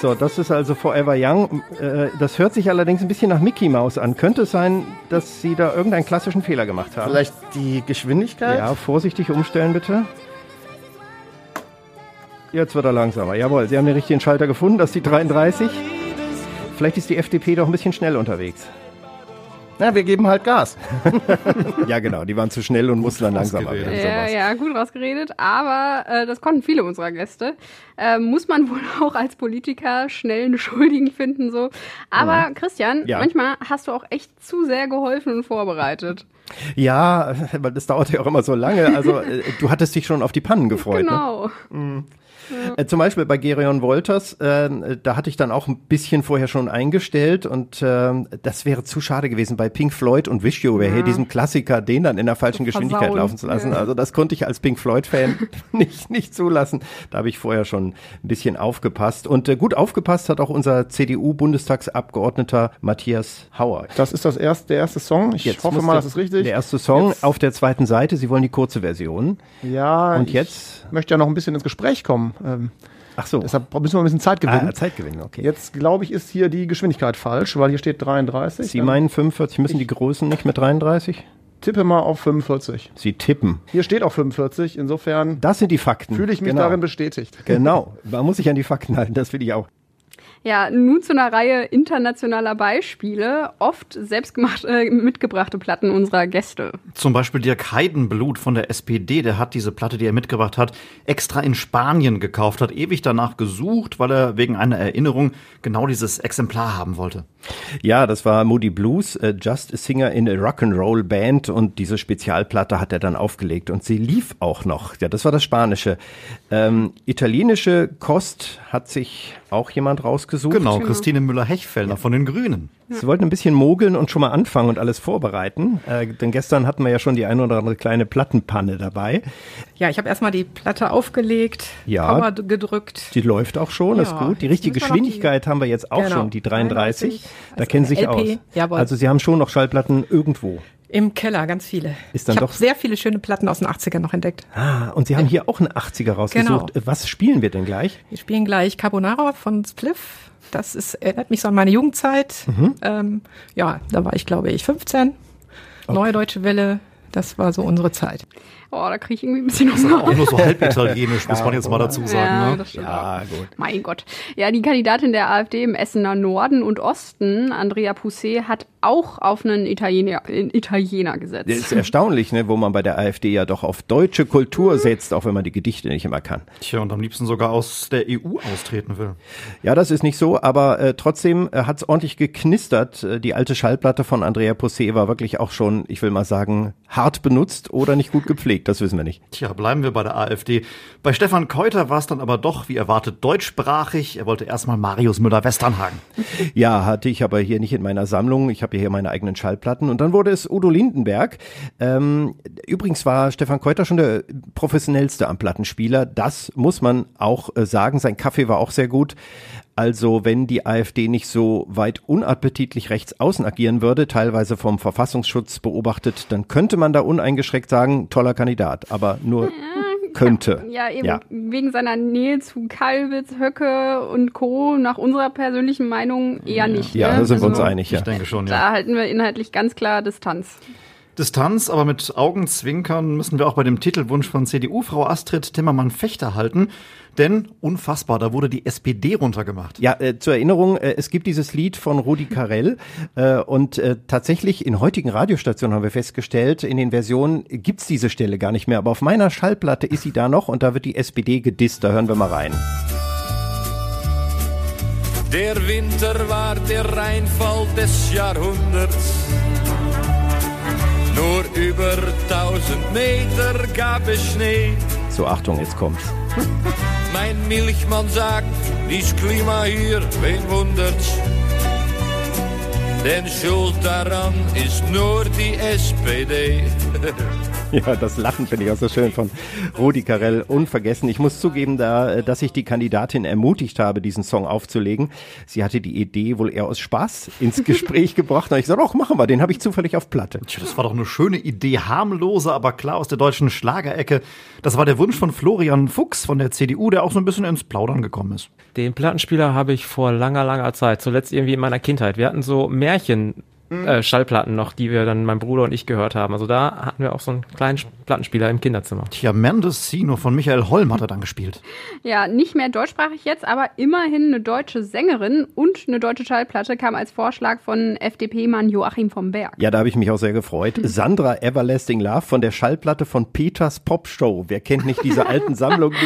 So, das ist also Forever Young. Äh, das hört sich allerdings ein bisschen nach Mickey Mouse an. Könnte es sein, dass Sie da irgendeinen klassischen Fehler gemacht haben? Vielleicht die Geschwindigkeit? Ja, vorsichtig umstellen bitte. Jetzt wird er langsamer. Jawohl, Sie haben den richtigen Schalter gefunden. Das ist die 33. Vielleicht ist die FDP doch ein bisschen schnell unterwegs. Na, wir geben halt Gas. *laughs* ja, genau. Die waren zu schnell und mussten dann langsamer werden. Ja, ja, gut rausgeredet, aber äh, das konnten viele unserer Gäste. Äh, muss man *laughs* wohl auch als Politiker schnell einen Schuldigen finden, so. Aber Ja. Christian, Ja. manchmal hast du auch echt zu sehr geholfen und vorbereitet. Ja, *laughs* weil das dauert ja auch immer so lange. Also äh, du hattest dich schon auf die Pannen gefreut. Ne? Genau. Äh, zum Beispiel bei Gerion Wolters, äh, da hatte ich dann auch ein bisschen vorher schon eingestellt und äh, das wäre zu schade gewesen bei Pink Floyd und Wish You Were Here, Ja. diesem Klassiker, den dann in der falschen Geschwindigkeit versauen. laufen zu lassen. Ja. Also das konnte ich als Pink Floyd-Fan *laughs* nicht, nicht zulassen. Da habe ich vorher schon ein bisschen aufgepasst. Und äh, gut aufgepasst hat auch unser CDU-Bundestagsabgeordneter Matthias Hauer. Das ist das erste, der erste Song. Ich Jetzt hoffe mal, das ist richtig. Der erste Song Jetzt- auf der zweiten Seite. Sie wollen die kurze Version. Ja. Und ich jetzt? möchte ja noch ein bisschen ins Gespräch kommen. Ähm, Ach so. Deshalb müssen wir ein bisschen Zeit gewinnen. Ah, Zeit gewinnen, okay. Jetzt glaube ich, ist hier die Geschwindigkeit falsch, weil hier steht 33. Sie meinen 45, müssen die Größen nicht mit 33? Tippe mal auf 45. Sie tippen. Hier steht auch 45, insofern Das sind die Fakten. fühle ich mich Genau. darin bestätigt. Genau. Man muss sich an die Fakten halten, das will ich auch. Ja, nun zu einer Reihe internationaler Beispiele, oft selbstgemacht, äh, mitgebrachte Platten unserer Gäste. Zum Beispiel Dirk Heidenblut von der SPD, der hat diese Platte, die er mitgebracht hat, extra in Spanien gekauft, hat ewig danach gesucht, weil er wegen einer Erinnerung genau dieses Exemplar haben wollte. Ja, das war Moody Blues, äh, Just a Singer in a Rock'n'Roll Band und diese Spezialplatte hat er dann aufgelegt und sie lief auch noch. Ja, das war das Spanische. Ähm, italienische Kost hat sich auch jemand rausgesucht. Genau, Christine Müller-Hechfellner von den Grünen. Sie wollten ein bisschen mogeln und schon mal anfangen und alles vorbereiten, äh, denn gestern hatten wir ja schon die ein oder andere kleine Plattenpanne dabei. Ja, ich habe erstmal die Platte aufgelegt, Ja. Power gedrückt. Die läuft auch schon, ist Ja, gut. Die richtige noch die- Geschwindigkeit haben wir jetzt auch Genau, schon, die 33. 33, Da also kennen Sie sich LP, aus. jawohl. Also Sie haben schon noch Schallplatten irgendwo. Im Keller, ganz viele. Ist dann ich doch- sehr viele schöne Platten aus den 80ern noch entdeckt. Ah, und Sie haben hier auch einen 80er rausgesucht. Genau. Was spielen wir denn gleich? Wir spielen gleich Carbonara von Spliff. Das ist, erinnert mich so an meine Jugendzeit. Mhm. Ähm, ja, da war ich, glaube ich, 15. Neue Deutsche Welle, das war so unsere Zeit. Oh, da kriege ich irgendwie ein bisschen Das ist Hunger. auch nur so halb italienisch, muss man jetzt mal dazu Ja, sagen. das stimmt Ja, gut. Mein Gott. Ja, die Kandidatin der AfD im Essener Norden und Osten, Andrea Pusset, hat auch auf einen Italiener, einen Italiener gesetzt. Das ist erstaunlich, ne, wo man bei der AfD ja doch auf deutsche Kultur setzt, auch wenn man die Gedichte nicht immer kann. Tja, und am liebsten sogar aus der EU austreten will. Ja, das ist nicht so, aber äh, trotzdem äh, hat es ordentlich geknistert. Äh, die alte Schallplatte von Andrea Posset war wirklich auch schon, ich will mal sagen, hart benutzt oder nicht gut gepflegt, das wissen wir nicht. Tja, bleiben wir bei der AfD. Bei Stefan Keuter war es dann aber doch, wie erwartet, deutschsprachig. Er wollte erstmal Marius Müller-Westernhagen. Ja, hatte ich aber hier nicht in meiner Sammlung. Ich habe hier meine eigenen Schallplatten. Und dann wurde es Udo Lindenberg. Ähm, übrigens war Stefan Keuter schon der professionellste am Plattenspieler. Das muss man auch äh, sagen. Sein Kaffee war auch sehr gut. Also wenn die AfD nicht so weit unappetitlich rechts außen agieren würde, teilweise vom Verfassungsschutz beobachtet, dann könnte man da uneingeschränkt sagen, toller Kandidat. Aber nur könnte. Ja, eben Ja. wegen seiner Nähe zu Kalwitz, Höcke und Co. nach unserer persönlichen Meinung eher nicht. Ja, ne? da sind wir uns Also, einig, ja. Ich denke schon, ja. Da halten wir inhaltlich ganz klar Distanz. Distanz, aber mit Augenzwinkern müssen wir auch bei dem Titelwunsch von CDU-Frau Astrid Timmermann-Fechter halten. Denn unfassbar, da wurde die SPD runtergemacht. Ja, äh, zur Erinnerung, äh, es gibt dieses Lied von Rudi Carell äh, und äh, tatsächlich in heutigen Radiostationen haben wir festgestellt, in den Versionen gibt's diese Stelle gar nicht mehr, aber auf meiner Schallplatte ist sie da noch und da wird die SPD gedisst, da hören wir mal rein. Der Winter war der Reinfall des Jahrhunderts. Nur über tausend Meter gab es Schnee. So, Achtung, jetzt kommt's. Mein Milchmann sagt, dies Klima hier, wen wundert's? Denn schuld daran ist nur die SPD. *laughs* Ja, das Lachen finde ich auch so schön von Rudi Carell. Unvergessen. Ich muss zugeben, da, äh, dass ich die Kandidatin ermutigt habe, diesen Song aufzulegen. Sie hatte die Idee wohl eher aus Spaß ins *laughs* Gespräch gebracht. Und ich sage, doch, machen wir, den habe ich zufällig auf Platte. Tja, das war doch eine schöne Idee, harmlose, aber klar aus der deutschen Schlagerecke. Das war der Wunsch von Florian Fuchs von der CDU, der auch so ein bisschen ins Plaudern gekommen ist. Den Plattenspieler habe ich vor langer, langer Zeit, zuletzt irgendwie in meiner Kindheit. Wir hatten so Märchen. Äh, Schallplatten noch, die wir dann mein Bruder und ich gehört haben. Also da hatten wir auch so einen kleinen Plattenspieler im Kinderzimmer. Tja, Mendocino von Michael Holm hat er dann gespielt. Ja, nicht mehr deutschsprachig jetzt, aber immerhin eine deutsche Sängerin und eine deutsche Schallplatte kam als Vorschlag von FDP-Mann Joachim vom Berg. Ja, da habe ich mich auch sehr gefreut. *laughs* Sandra Everlasting Love von der Schallplatte von Peters Pop Show. Wer kennt nicht diese alten Sammlungen?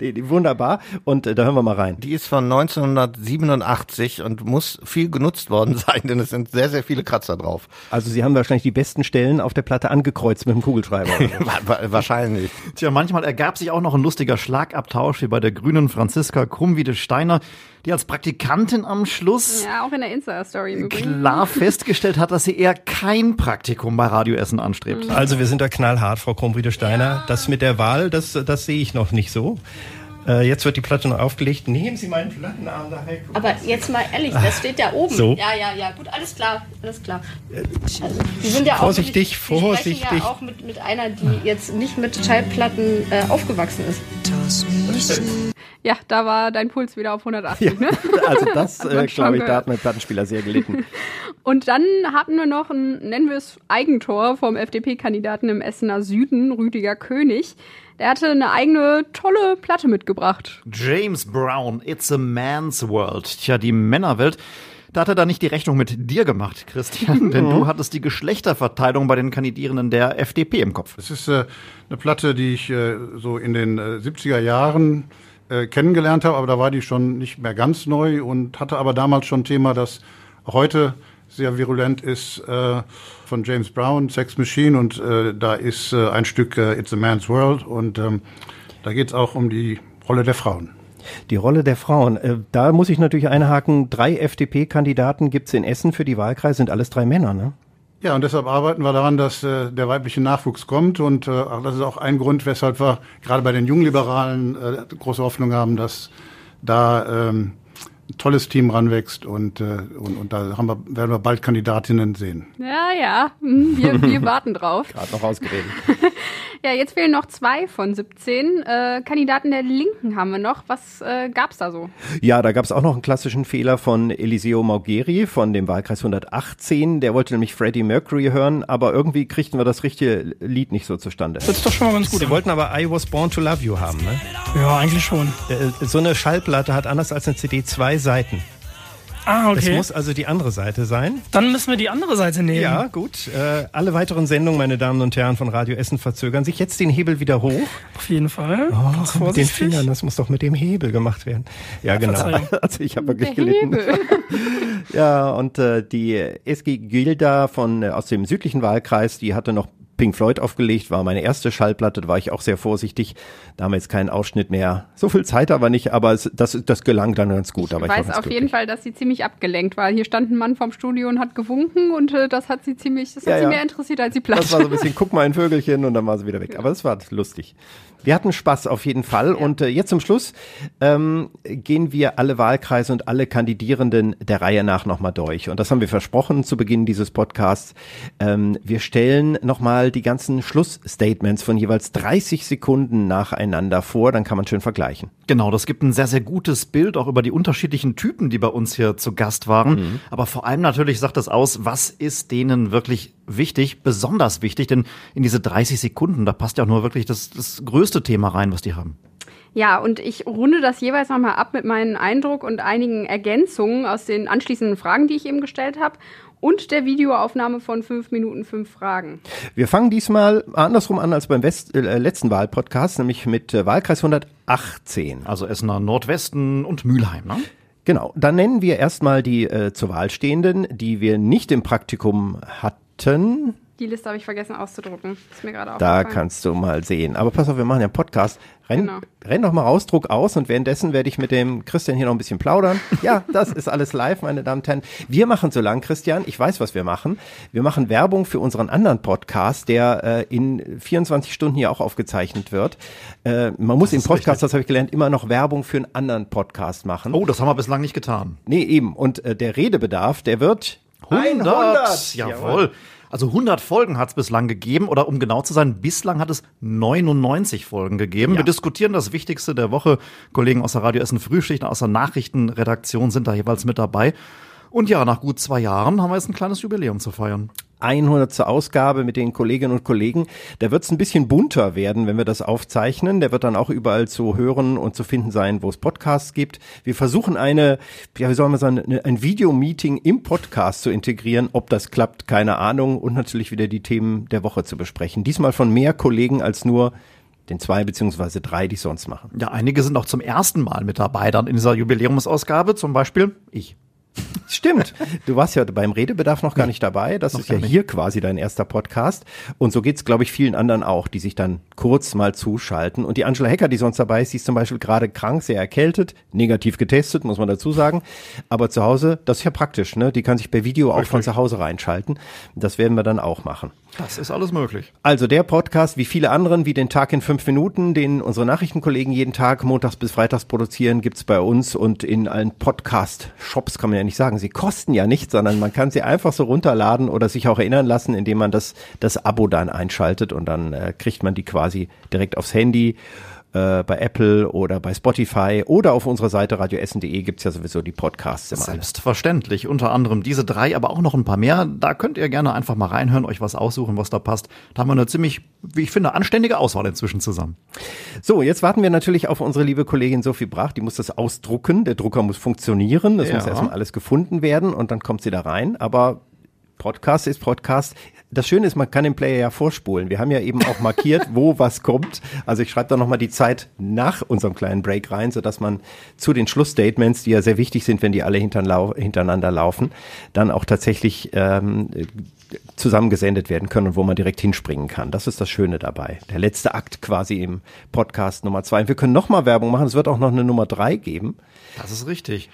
Die, die, die wunderbar. Und äh, da hören wir mal rein. Die ist von 1987 und muss viel genutzt worden *laughs* sein, denn es sind sehr, sehr viele Kratzer drauf. Also Sie haben wahrscheinlich die besten Stellen auf der Platte angekreuzt mit dem Kugelschreiber. *laughs* Wahrscheinlich. Tja, manchmal ergab sich auch noch ein lustiger Schlagabtausch wie bei der grünen Franziska Krummwiede-Steiner, die als Praktikantin am Schluss Ja, auch in der Insta-Story klar festgestellt hat, dass sie eher kein Praktikum bei Radio Essen anstrebt. Also wir sind da knallhart, Frau Krummriede Steiner. Das mit der Wahl, das, das sehe ich noch nicht so. Äh, jetzt wird die Platte noch aufgelegt. Nehmen Sie meinen Plattenarm da weg. Aber jetzt mal ehrlich, das steht da oben. So. Ja, ja, ja, gut, alles klar, alles klar. Also, Sie sind ja auch Vorsichtig, wirklich- Sie vorsichtig. sprechen ja auch mit, mit einer, die jetzt nicht mit Schallplatten äh, aufgewachsen ist. Ja, da war dein Puls wieder auf 180, ne? *laughs* Also das, äh, glaube ich, da hat mein Plattenspieler sehr gelitten. *laughs* Und dann hatten wir noch ein, nennen wir es Eigentor vom FDP-Kandidaten im Essener Süden, Rüdiger König. Der hatte eine eigene tolle Platte mitgebracht. James Brown, It's a Man's World. Tja, die Männerwelt. Da hat er dann nicht die Rechnung mit dir gemacht, Christian, *laughs* denn du hattest die Geschlechterverteilung bei den Kandidierenden der FDP im Kopf. Es ist äh, eine Platte, die ich äh, so in den äh, 70er Jahren äh, kennengelernt habe, aber da war die schon nicht mehr ganz neu und hatte aber damals schon ein Thema, das heute sehr virulent ist, äh, von James Brown, Sex Machine und äh, da ist äh, ein Stück äh, It's a Man's World und ähm, da geht es auch um die Rolle der Frauen. Die Rolle der Frauen. Äh, da muss ich natürlich einhaken. Drei FDP-Kandidaten gibt's in Essen für die Wahlkreise, sind alles drei Männer, ne? Ja, und deshalb arbeiten wir daran, dass äh, der weibliche Nachwuchs kommt. Und äh, das ist auch ein Grund, weshalb wir gerade bei den Jungliberalen äh, große Hoffnung haben, dass da ähm, ein tolles Team ranwächst. Und, äh, und, und da haben wir, werden wir bald Kandidatinnen sehen. Ja, ja, hm, wir, wir warten drauf. Gerade noch ausgeredet. *laughs* Ja, jetzt fehlen noch zwei von 17. Äh, Kandidaten der Linken haben wir noch. Was äh, gab's da so? Ja, da gab's auch noch einen klassischen Fehler von Eliseo Maugeri von dem Wahlkreis 118. Der wollte nämlich Freddie Mercury hören, aber irgendwie kriegten wir das richtige Lied nicht so zustande. Das ist doch schon mal ganz gut. Sie wollten aber I Was Born to Love You haben, ne? Ja, eigentlich schon. Äh, So eine Schallplatte hat anders als eine CD zwei Seiten. Ah, okay. Es muss also die andere Seite sein. Dann müssen wir die andere Seite nehmen. Ja, gut. Äh, alle weiteren Sendungen, meine Damen und Herren von Radio Essen, verzögern sich. Jetzt den Hebel wieder hoch. Auf jeden Fall. Oh, mit den. Fingern, das muss doch mit dem Hebel gemacht werden. Ja, genau. *laughs* Also ich habe wirklich Der gelitten. Hebel. *laughs* Ja, und äh, die SG Gilda von äh, aus dem südlichen Wahlkreis, die hatte noch Pink Floyd aufgelegt, war meine erste Schallplatte, da war ich auch sehr vorsichtig. Damals kein Ausschnitt mehr. So viel Zeit aber nicht, aber es, das, das gelang dann ganz gut. aber Ich ich weiß ganz auf jeden Fall, dass sie ziemlich abgelenkt war. Hier stand ein Mann vom Studio und hat gewunken und äh, das hat sie ziemlich, das Ja, hat sie ja. mehr interessiert als die Platte. Das war so ein bisschen, guck mal ein Vögelchen und dann war sie wieder weg. Aber es war lustig. Wir hatten Spaß auf jeden Fall. Und äh, jetzt zum Schluss ähm, gehen wir alle Wahlkreise und alle Kandidierenden der Reihe nach nochmal durch. Und das haben wir versprochen zu Beginn dieses Podcasts. Ähm, wir stellen nochmal die ganzen Schlussstatements von jeweils 30 Sekunden nacheinander vor. Dann kann man schön vergleichen. Genau, das gibt ein sehr, sehr gutes Bild auch über die unterschiedlichen Typen, die bei uns hier zu Gast waren. Mhm. Aber vor allem natürlich sagt das aus, was ist denen wirklich wichtig, besonders wichtig, denn in diese 30 Sekunden, da passt ja auch nur wirklich das, das größte Thema rein, was die haben. Ja, und ich runde das jeweils nochmal ab mit meinem Eindruck und einigen Ergänzungen aus den anschließenden Fragen, die ich eben gestellt habe. Und der Videoaufnahme von fünf Minuten, fünf Fragen. Wir fangen diesmal andersrum an als beim West, äh, letzten Wahlpodcast, nämlich mit äh, Wahlkreis 118. Also Essener Nordwesten und Mülheim, ne? Genau, dann nennen wir erstmal die äh, zur Wahl stehenden, die wir nicht im Praktikum hatten. Die Liste habe ich vergessen auszudrucken. Ist mir gerade Da kannst du mal sehen. Aber pass auf, wir machen ja einen Podcast. Renn, Genau. renn doch mal raus, druck aus und währenddessen werde ich mit dem Christian hier noch ein bisschen plaudern. *laughs* Ja, das ist alles live, meine Damen und Herren. Wir machen so lang, Christian, ich weiß, was wir machen. Wir machen Werbung für unseren anderen Podcast, der äh, in 24 Stunden hier auch aufgezeichnet wird. Äh, man muss im Podcast, richtig. das habe ich gelernt, immer noch Werbung für einen anderen Podcast machen. Oh, das haben wir bislang nicht getan. Nee, eben. Und äh, der Redebedarf, der wird 100! Jawohl. Also 100 Folgen hat es bislang gegeben oder um genau zu sein, bislang hat es 99 Folgen gegeben. Wir diskutieren das Wichtigste der Woche. Kollegen aus der Radio Essen Frühschicht, aus der Nachrichtenredaktion sind da jeweils mit dabei. Und ja, nach gut zwei Jahren haben wir jetzt ein kleines Jubiläum zu feiern. 100. Ausgabe mit den Kolleginnen und Kollegen. Da wird es ein bisschen bunter werden, wenn wir das aufzeichnen. Der wird dann auch überall zu hören und zu finden sein, wo es Podcasts gibt. Wir versuchen eine, ja, wie soll man sagen, eine- ein Videomeeting im Podcast zu integrieren. Ob das klappt, keine Ahnung. Und natürlich wieder die Themen der Woche zu besprechen. Diesmal von mehr Kollegen als nur den zwei beziehungsweise drei, die sonst machen. Ja, einige sind auch zum ersten Mal mit dabei dann in dieser Jubiläumsausgabe, zum Beispiel ich. *laughs* Stimmt. Du warst ja beim Redebedarf noch gar nicht dabei. Das noch ist ja nicht. hier quasi dein erster Podcast. Und so geht's, glaube ich, vielen anderen auch, die sich dann kurz mal zuschalten. Und die Angela Hecker, die sonst dabei ist, die ist zum Beispiel gerade krank, sehr erkältet, negativ getestet, muss man dazu sagen. Aber zu Hause, das ist ja praktisch, ne? Die kann sich per Video auch von zu Hause reinschalten. Das werden wir dann auch machen. Das ist alles möglich. Also der Podcast, wie viele anderen, wie den Tag in fünf Minuten, den unsere Nachrichtenkollegen jeden Tag montags bis freitags produzieren, gibt's bei uns und in allen Podcast-Shops kann man ja nicht sagen. Sie kosten ja nichts, sondern man kann sie einfach so runterladen oder sich auch erinnern lassen, indem man das, das Abo dann einschaltet und dann äh, kriegt man die quasi direkt aufs Handy. Äh, bei Apple oder bei Spotify oder auf unserer Seite radioessen.de gibt's ja sowieso die Podcasts immer. alle. Selbstverständlich. Unter anderem diese drei, aber auch noch ein paar mehr. Da könnt ihr gerne einfach mal reinhören, euch was aussuchen, was da passt. Da haben wir eine ziemlich, wie ich finde, anständige Auswahl inzwischen zusammen. So, jetzt warten wir natürlich auf unsere liebe Kollegin Sophie Brach. Die muss das ausdrucken. Der Drucker muss funktionieren. Das Ja. muss erstmal alles gefunden werden und dann kommt sie da rein. Aber Podcast ist Podcast. Das Schöne ist, man kann den Player ja vorspulen. Wir haben ja eben auch markiert, wo *laughs* was kommt. Also ich schreibe da nochmal die Zeit nach unserem kleinen Break rein, sodass man zu den Schlussstatements, die ja sehr wichtig sind, wenn die alle hintereinander laufen, dann auch tatsächlich ähm, zusammengesendet werden können und wo man direkt hinspringen kann. Das ist das Schöne dabei. Der letzte Akt quasi im Podcast Nummer zwei. Und wir können nochmal Werbung machen. Es wird auch noch eine Nummer drei geben. Das ist richtig.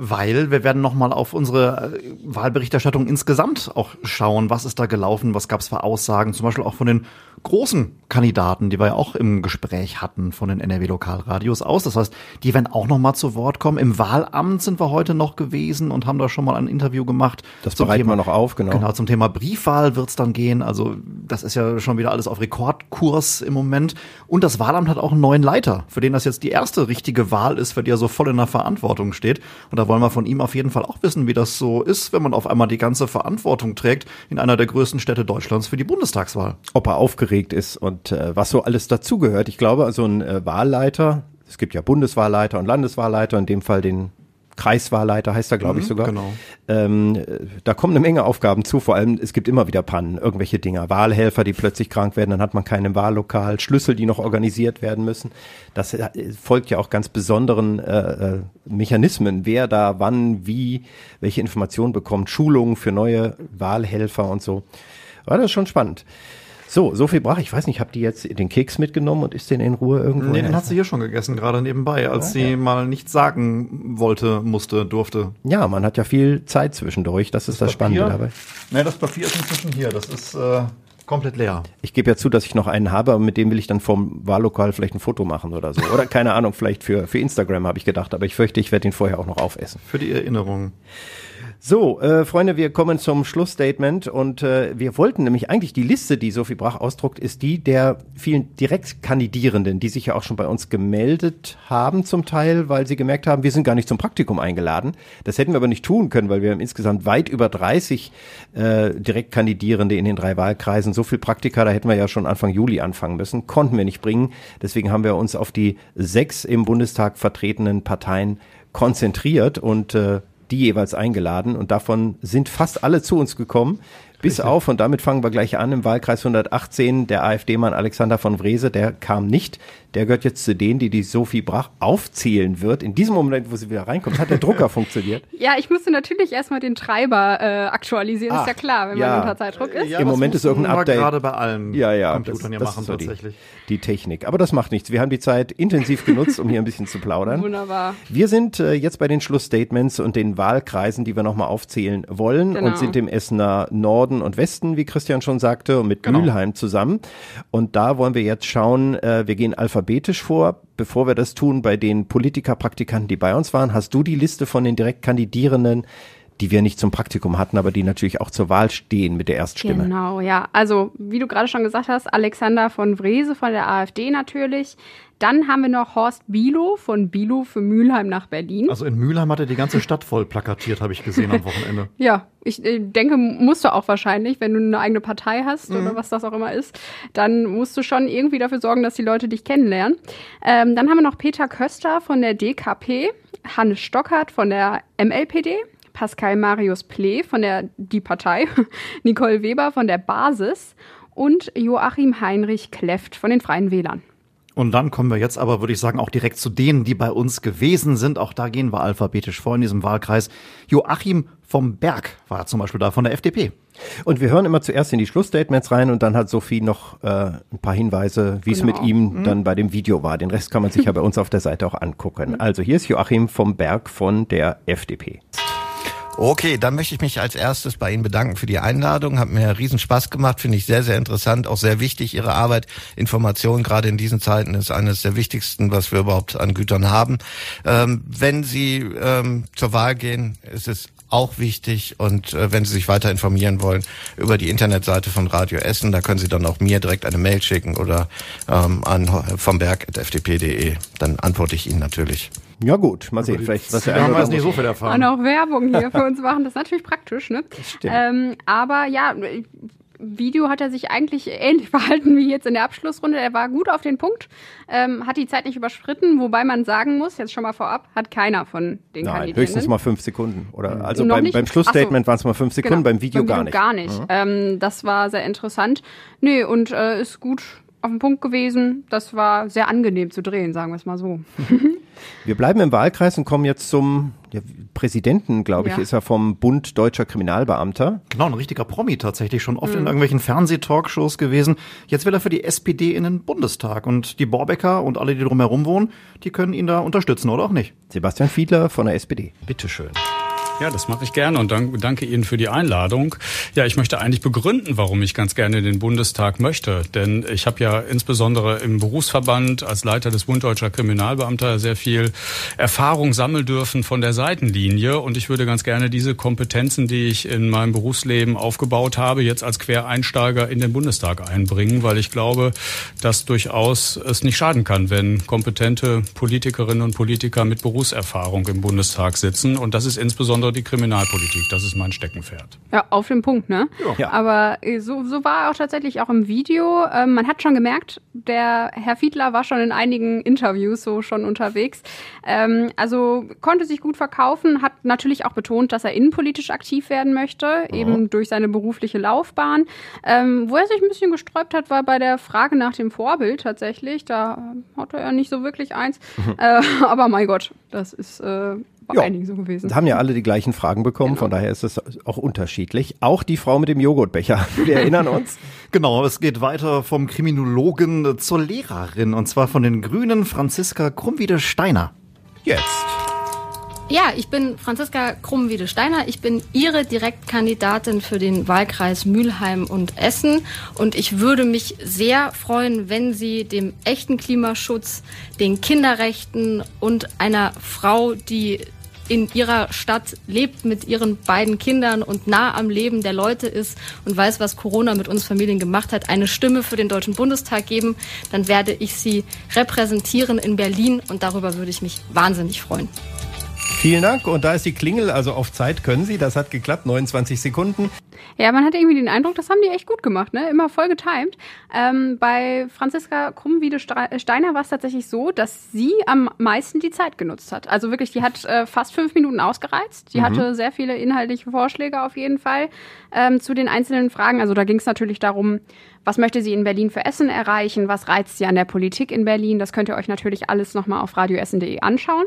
Weil wir werden nochmal auf unsere äh, Wahlberichterstattung insgesamt auch schauen, was ist da gelaufen, was gab es für Aussagen, zum Beispiel auch von den großen Kandidaten, die wir ja auch im Gespräch hatten von den NRW-Lokalradios aus. Das heißt, die werden auch nochmal zu Wort kommen. Im Wahlamt sind wir heute noch gewesen und haben da schon mal ein Interview gemacht. Das bereiten Thema, wir noch auf, genau. Genau, zum Thema Briefwahl wird's dann gehen. Also das ist ja schon wieder alles auf Rekordkurs im Moment. Und das Wahlamt hat auch einen neuen Leiter, für den das jetzt die erste richtige Wahl ist, für die er so voll in der Verantwortung steht. Und da wollen wir von ihm auf jeden Fall auch wissen, wie das so ist, wenn man auf einmal die ganze Verantwortung trägt in einer der größten Städte Deutschlands für die Bundestagswahl. ob er aufgeregt ist und äh, was so alles dazugehört. Ich glaube, so ein äh, Wahlleiter, es gibt ja Bundeswahlleiter und Landeswahlleiter, in dem Fall den Kreiswahlleiter heißt er, glaube ich Mhm, sogar. genau. Ähm, äh, da kommen eine Menge Aufgaben zu, vor allem es gibt immer wieder Pannen, irgendwelche Dinger, Wahlhelfer, die plötzlich krank werden, dann hat man keinen Wahllokal, Schlüssel, die noch organisiert werden müssen. Das äh, folgt ja auch ganz besonderen äh, äh, Mechanismen, wer da wann, wie, welche Informationen bekommt, Schulungen für neue Wahlhelfer und so. War das schon spannend. So, Sophie Brach, ich weiß nicht, habt die jetzt den Keks mitgenommen und ist den in Ruhe irgendwo? Nee, den hat sie hier schon gegessen, gerade nebenbei, als sie mal nichts sagen wollte, musste, durfte. Ja, man hat ja viel Zeit zwischendurch, das ist das, Spannende Papier? dabei. Nee, das Papier ist inzwischen hier, das ist äh, komplett leer. Ich gebe ja zu, dass ich noch einen habe, aber mit dem will ich dann vom Wahllokal vielleicht ein Foto machen oder so. Oder keine Ahnung, vielleicht für, für Instagram habe ich gedacht, aber ich fürchte, ich werde ihn vorher auch noch aufessen. Für die Erinnerung. So, äh, Freunde, wir kommen zum Schlussstatement und äh, wir wollten nämlich eigentlich die Liste, die Sophie Brach ausdruckt, ist die der vielen Direktkandidierenden, die sich ja auch schon bei uns gemeldet haben zum Teil, weil sie gemerkt haben, wir sind gar nicht zum Praktikum eingeladen. Das hätten wir aber nicht tun können, weil wir haben insgesamt weit über 30 äh, Direktkandidierende in den drei Wahlkreisen. So viel Praktika, da hätten wir ja schon Anfang Juli anfangen müssen, konnten wir nicht bringen. Deswegen haben wir uns auf die sechs im Bundestag vertretenen Parteien konzentriert und äh, die jeweils eingeladen und davon sind fast alle zu uns gekommen. Bis auf, und damit fangen wir gleich an, im Wahlkreis 118, der AfD-Mann Alexander von Wrese, der kam nicht. Der gehört jetzt zu denen, die die Sophie Brach aufzählen wird. In diesem Moment, wo sie wieder reinkommt, hat der Drucker *laughs* funktioniert. Ja, ich musste natürlich erstmal den Treiber äh, aktualisieren, Ah, ist ja klar, wenn ja. man unter Zeitdruck ist. Im Moment ist irgendein Update. gerade bei allen ja, ja, Computern ja machen so die, tatsächlich. die Technik. Aber das macht nichts. Wir haben die Zeit intensiv genutzt, um hier ein bisschen zu plaudern. Wunderbar. Wir sind äh, jetzt bei den Schlussstatements und den Wahlkreisen, die wir nochmal aufzählen wollen Genau. und sind im Essener Norden und Westen, wie Christian schon sagte, und mit Genau. Mülheim zusammen. Und da wollen wir jetzt schauen, äh, wir gehen alphabetisch vor. Bevor wir das tun, bei den Politikerpraktikanten, die bei uns waren, hast du die Liste von den direkt Kandidierenden die wir nicht zum Praktikum hatten, aber die natürlich auch zur Wahl stehen mit der Erststimme. Genau, ja. Also, wie du gerade schon gesagt hast, Alexander von Wrese von der AfD natürlich. Dann haben wir noch Horst Bilo von Bilo für Mülheim nach Berlin. Also in Mülheim hat er die ganze Stadt voll plakatiert, habe ich gesehen am *laughs* Wochenende. Ja, ich äh, denke, musst du auch wahrscheinlich, wenn du eine eigene Partei hast Mhm. oder was das auch immer ist, dann musst du schon irgendwie dafür sorgen, dass die Leute dich kennenlernen. Ähm, dann haben wir noch Peter Köster von der DKP, Hannes Stockert von der MLPD, Pascal Marius Plee von der Die Partei, *laughs* Nicole Weber von der Basis und Joachim Heinrich Kleft von den Freien Wählern. Und dann kommen wir jetzt aber, würde ich sagen, auch direkt zu denen, die bei uns gewesen sind. Auch da gehen wir alphabetisch vor in diesem Wahlkreis. Joachim vom Berg war zum Beispiel da von der FDP. Und wir hören immer zuerst in die Schlussstatements rein und dann hat Sophie noch äh, ein paar Hinweise, wie es Genau. mit ihm Mhm. dann bei dem Video war. Den Rest kann man sich ja *laughs* bei uns auf der Seite auch angucken. Also hier ist Joachim vom Berg von der FDP. Okay, dann möchte ich mich als erstes bei Ihnen bedanken für die Einladung. Hat mir riesen Spaß gemacht, finde ich sehr, sehr interessant, auch sehr wichtig, Ihre Arbeit. Information gerade in diesen Zeiten ist eines der wichtigsten, was wir überhaupt an Gütern haben. Ähm, wenn Sie ähm, zur Wahl gehen, ist es auch wichtig und äh, wenn Sie sich weiter informieren wollen über die Internetseite von Radio Essen, da können Sie dann auch mir direkt eine Mail schicken oder ähm, an vomberg.fdp.de. Dann antworte ich Ihnen natürlich. Ja gut, mal sehen, vielleicht was Ja, der haben wir oder nicht so viel andere- Und auch Werbung hier für uns machen, das ist natürlich praktisch, ne? stimmt. Ähm, aber ja, Video hat er sich eigentlich ähnlich *laughs* verhalten wie jetzt in der Abschlussrunde. Er war gut auf den Punkt, ähm, hat die Zeit nicht überschritten, wobei man sagen muss, jetzt schon mal vorab, hat keiner von den Nein, Kandidierenden. höchstens mal fünf Sekunden. Oder also Noch beim, beim Schlussstatement so. waren es mal fünf Sekunden, Genau, beim Video gar nicht. Gar nicht. Mhm. Ähm, das war sehr interessant. Nee, und äh, ist gut auf den Punkt gewesen. Das war sehr angenehm zu drehen, sagen wir es mal so. *laughs* Wir bleiben im Wahlkreis und kommen jetzt zum ja, Präsidenten, glaube ich, Ja. ist er vom Bund Deutscher Kriminalbeamter. Genau, ein richtiger Promi tatsächlich, schon oft Mhm. in irgendwelchen Fernsehtalkshows gewesen. Jetzt will er für die SPD in den Bundestag und die Borbecker und alle, die drumherum wohnen, die können ihn da unterstützen oder auch nicht. Sebastian Fiedler von der SPD. Bitteschön. Ja, das mache ich gerne und dank, danke Ihnen für die Einladung. Ja, ich möchte eigentlich begründen, warum ich ganz gerne den Bundestag möchte. Denn ich habe ja insbesondere im Berufsverband als Leiter des Bund Deutscher Kriminalbeamter sehr viel Erfahrung sammeln dürfen von der Seitenlinie. Und ich würde ganz gerne diese Kompetenzen, die ich in meinem Berufsleben aufgebaut habe, jetzt als Quereinsteiger in den Bundestag einbringen, weil ich glaube, dass durchaus es nicht schaden kann, wenn kompetente Politikerinnen und Politiker mit Berufserfahrung im Bundestag sitzen. Und das ist insbesondere die Kriminalpolitik. Das ist mein Steckenpferd. Ja, auf den Punkt, ne? Ja. Aber äh, so, so war er auch tatsächlich auch im Video. Ähm, man hat schon gemerkt, der Herr Fiedler war schon in einigen Interviews so schon unterwegs. Ähm, also konnte sich gut verkaufen, hat natürlich auch betont, dass er innenpolitisch aktiv werden möchte, eben durch seine berufliche Laufbahn. Ähm, wo er sich ein bisschen gesträubt hat, war bei der Frage nach dem Vorbild tatsächlich. Da hatte er nicht so wirklich eins. *laughs* äh, aber mein Gott, das ist äh, bei Ja. einigen so gewesen. Haben ja alle die gleichen Fragen bekommen, Genau. von daher ist es auch unterschiedlich. Auch die Frau mit dem Joghurtbecher. *laughs* Wir erinnern uns. Genau, es geht weiter vom Kriminologen zur Lehrerin und zwar von den Grünen Franziska Krummwiede-Steiner. Jetzt. Ja, ich bin Franziska Krummwiede-Steiner. Ich bin Ihre Direktkandidatin für den Wahlkreis Mülheim und Essen. Und ich würde mich sehr freuen, wenn Sie dem echten Klimaschutz, den Kinderrechten und einer Frau, die in ihrer Stadt lebt mit ihren beiden Kindern und nah am Leben der Leute ist und weiß, was Corona mit uns Familien gemacht hat, eine Stimme für den Deutschen Bundestag geben, dann werde ich sie repräsentieren in Berlin und darüber würde ich mich wahnsinnig freuen. Vielen Dank. Und da ist die Klingel, also auf Zeit können Sie. Das hat geklappt, 29 Sekunden. Ja, man hat irgendwie den Eindruck, das haben die echt gut gemacht, ne? Immer voll getimt. Ähm, bei Franziska Krummwiede-Steiner war es tatsächlich so, dass sie am meisten die Zeit genutzt hat. Also wirklich, die hat äh, fast fünf Minuten ausgereizt. Die Mhm. hatte sehr viele inhaltliche Vorschläge auf jeden Fall ähm, zu den einzelnen Fragen. Also da ging es natürlich darum, was möchte sie in Berlin für Essen erreichen? Was reizt sie an der Politik in Berlin? Das könnt ihr euch natürlich alles nochmal auf radioessen.de anschauen.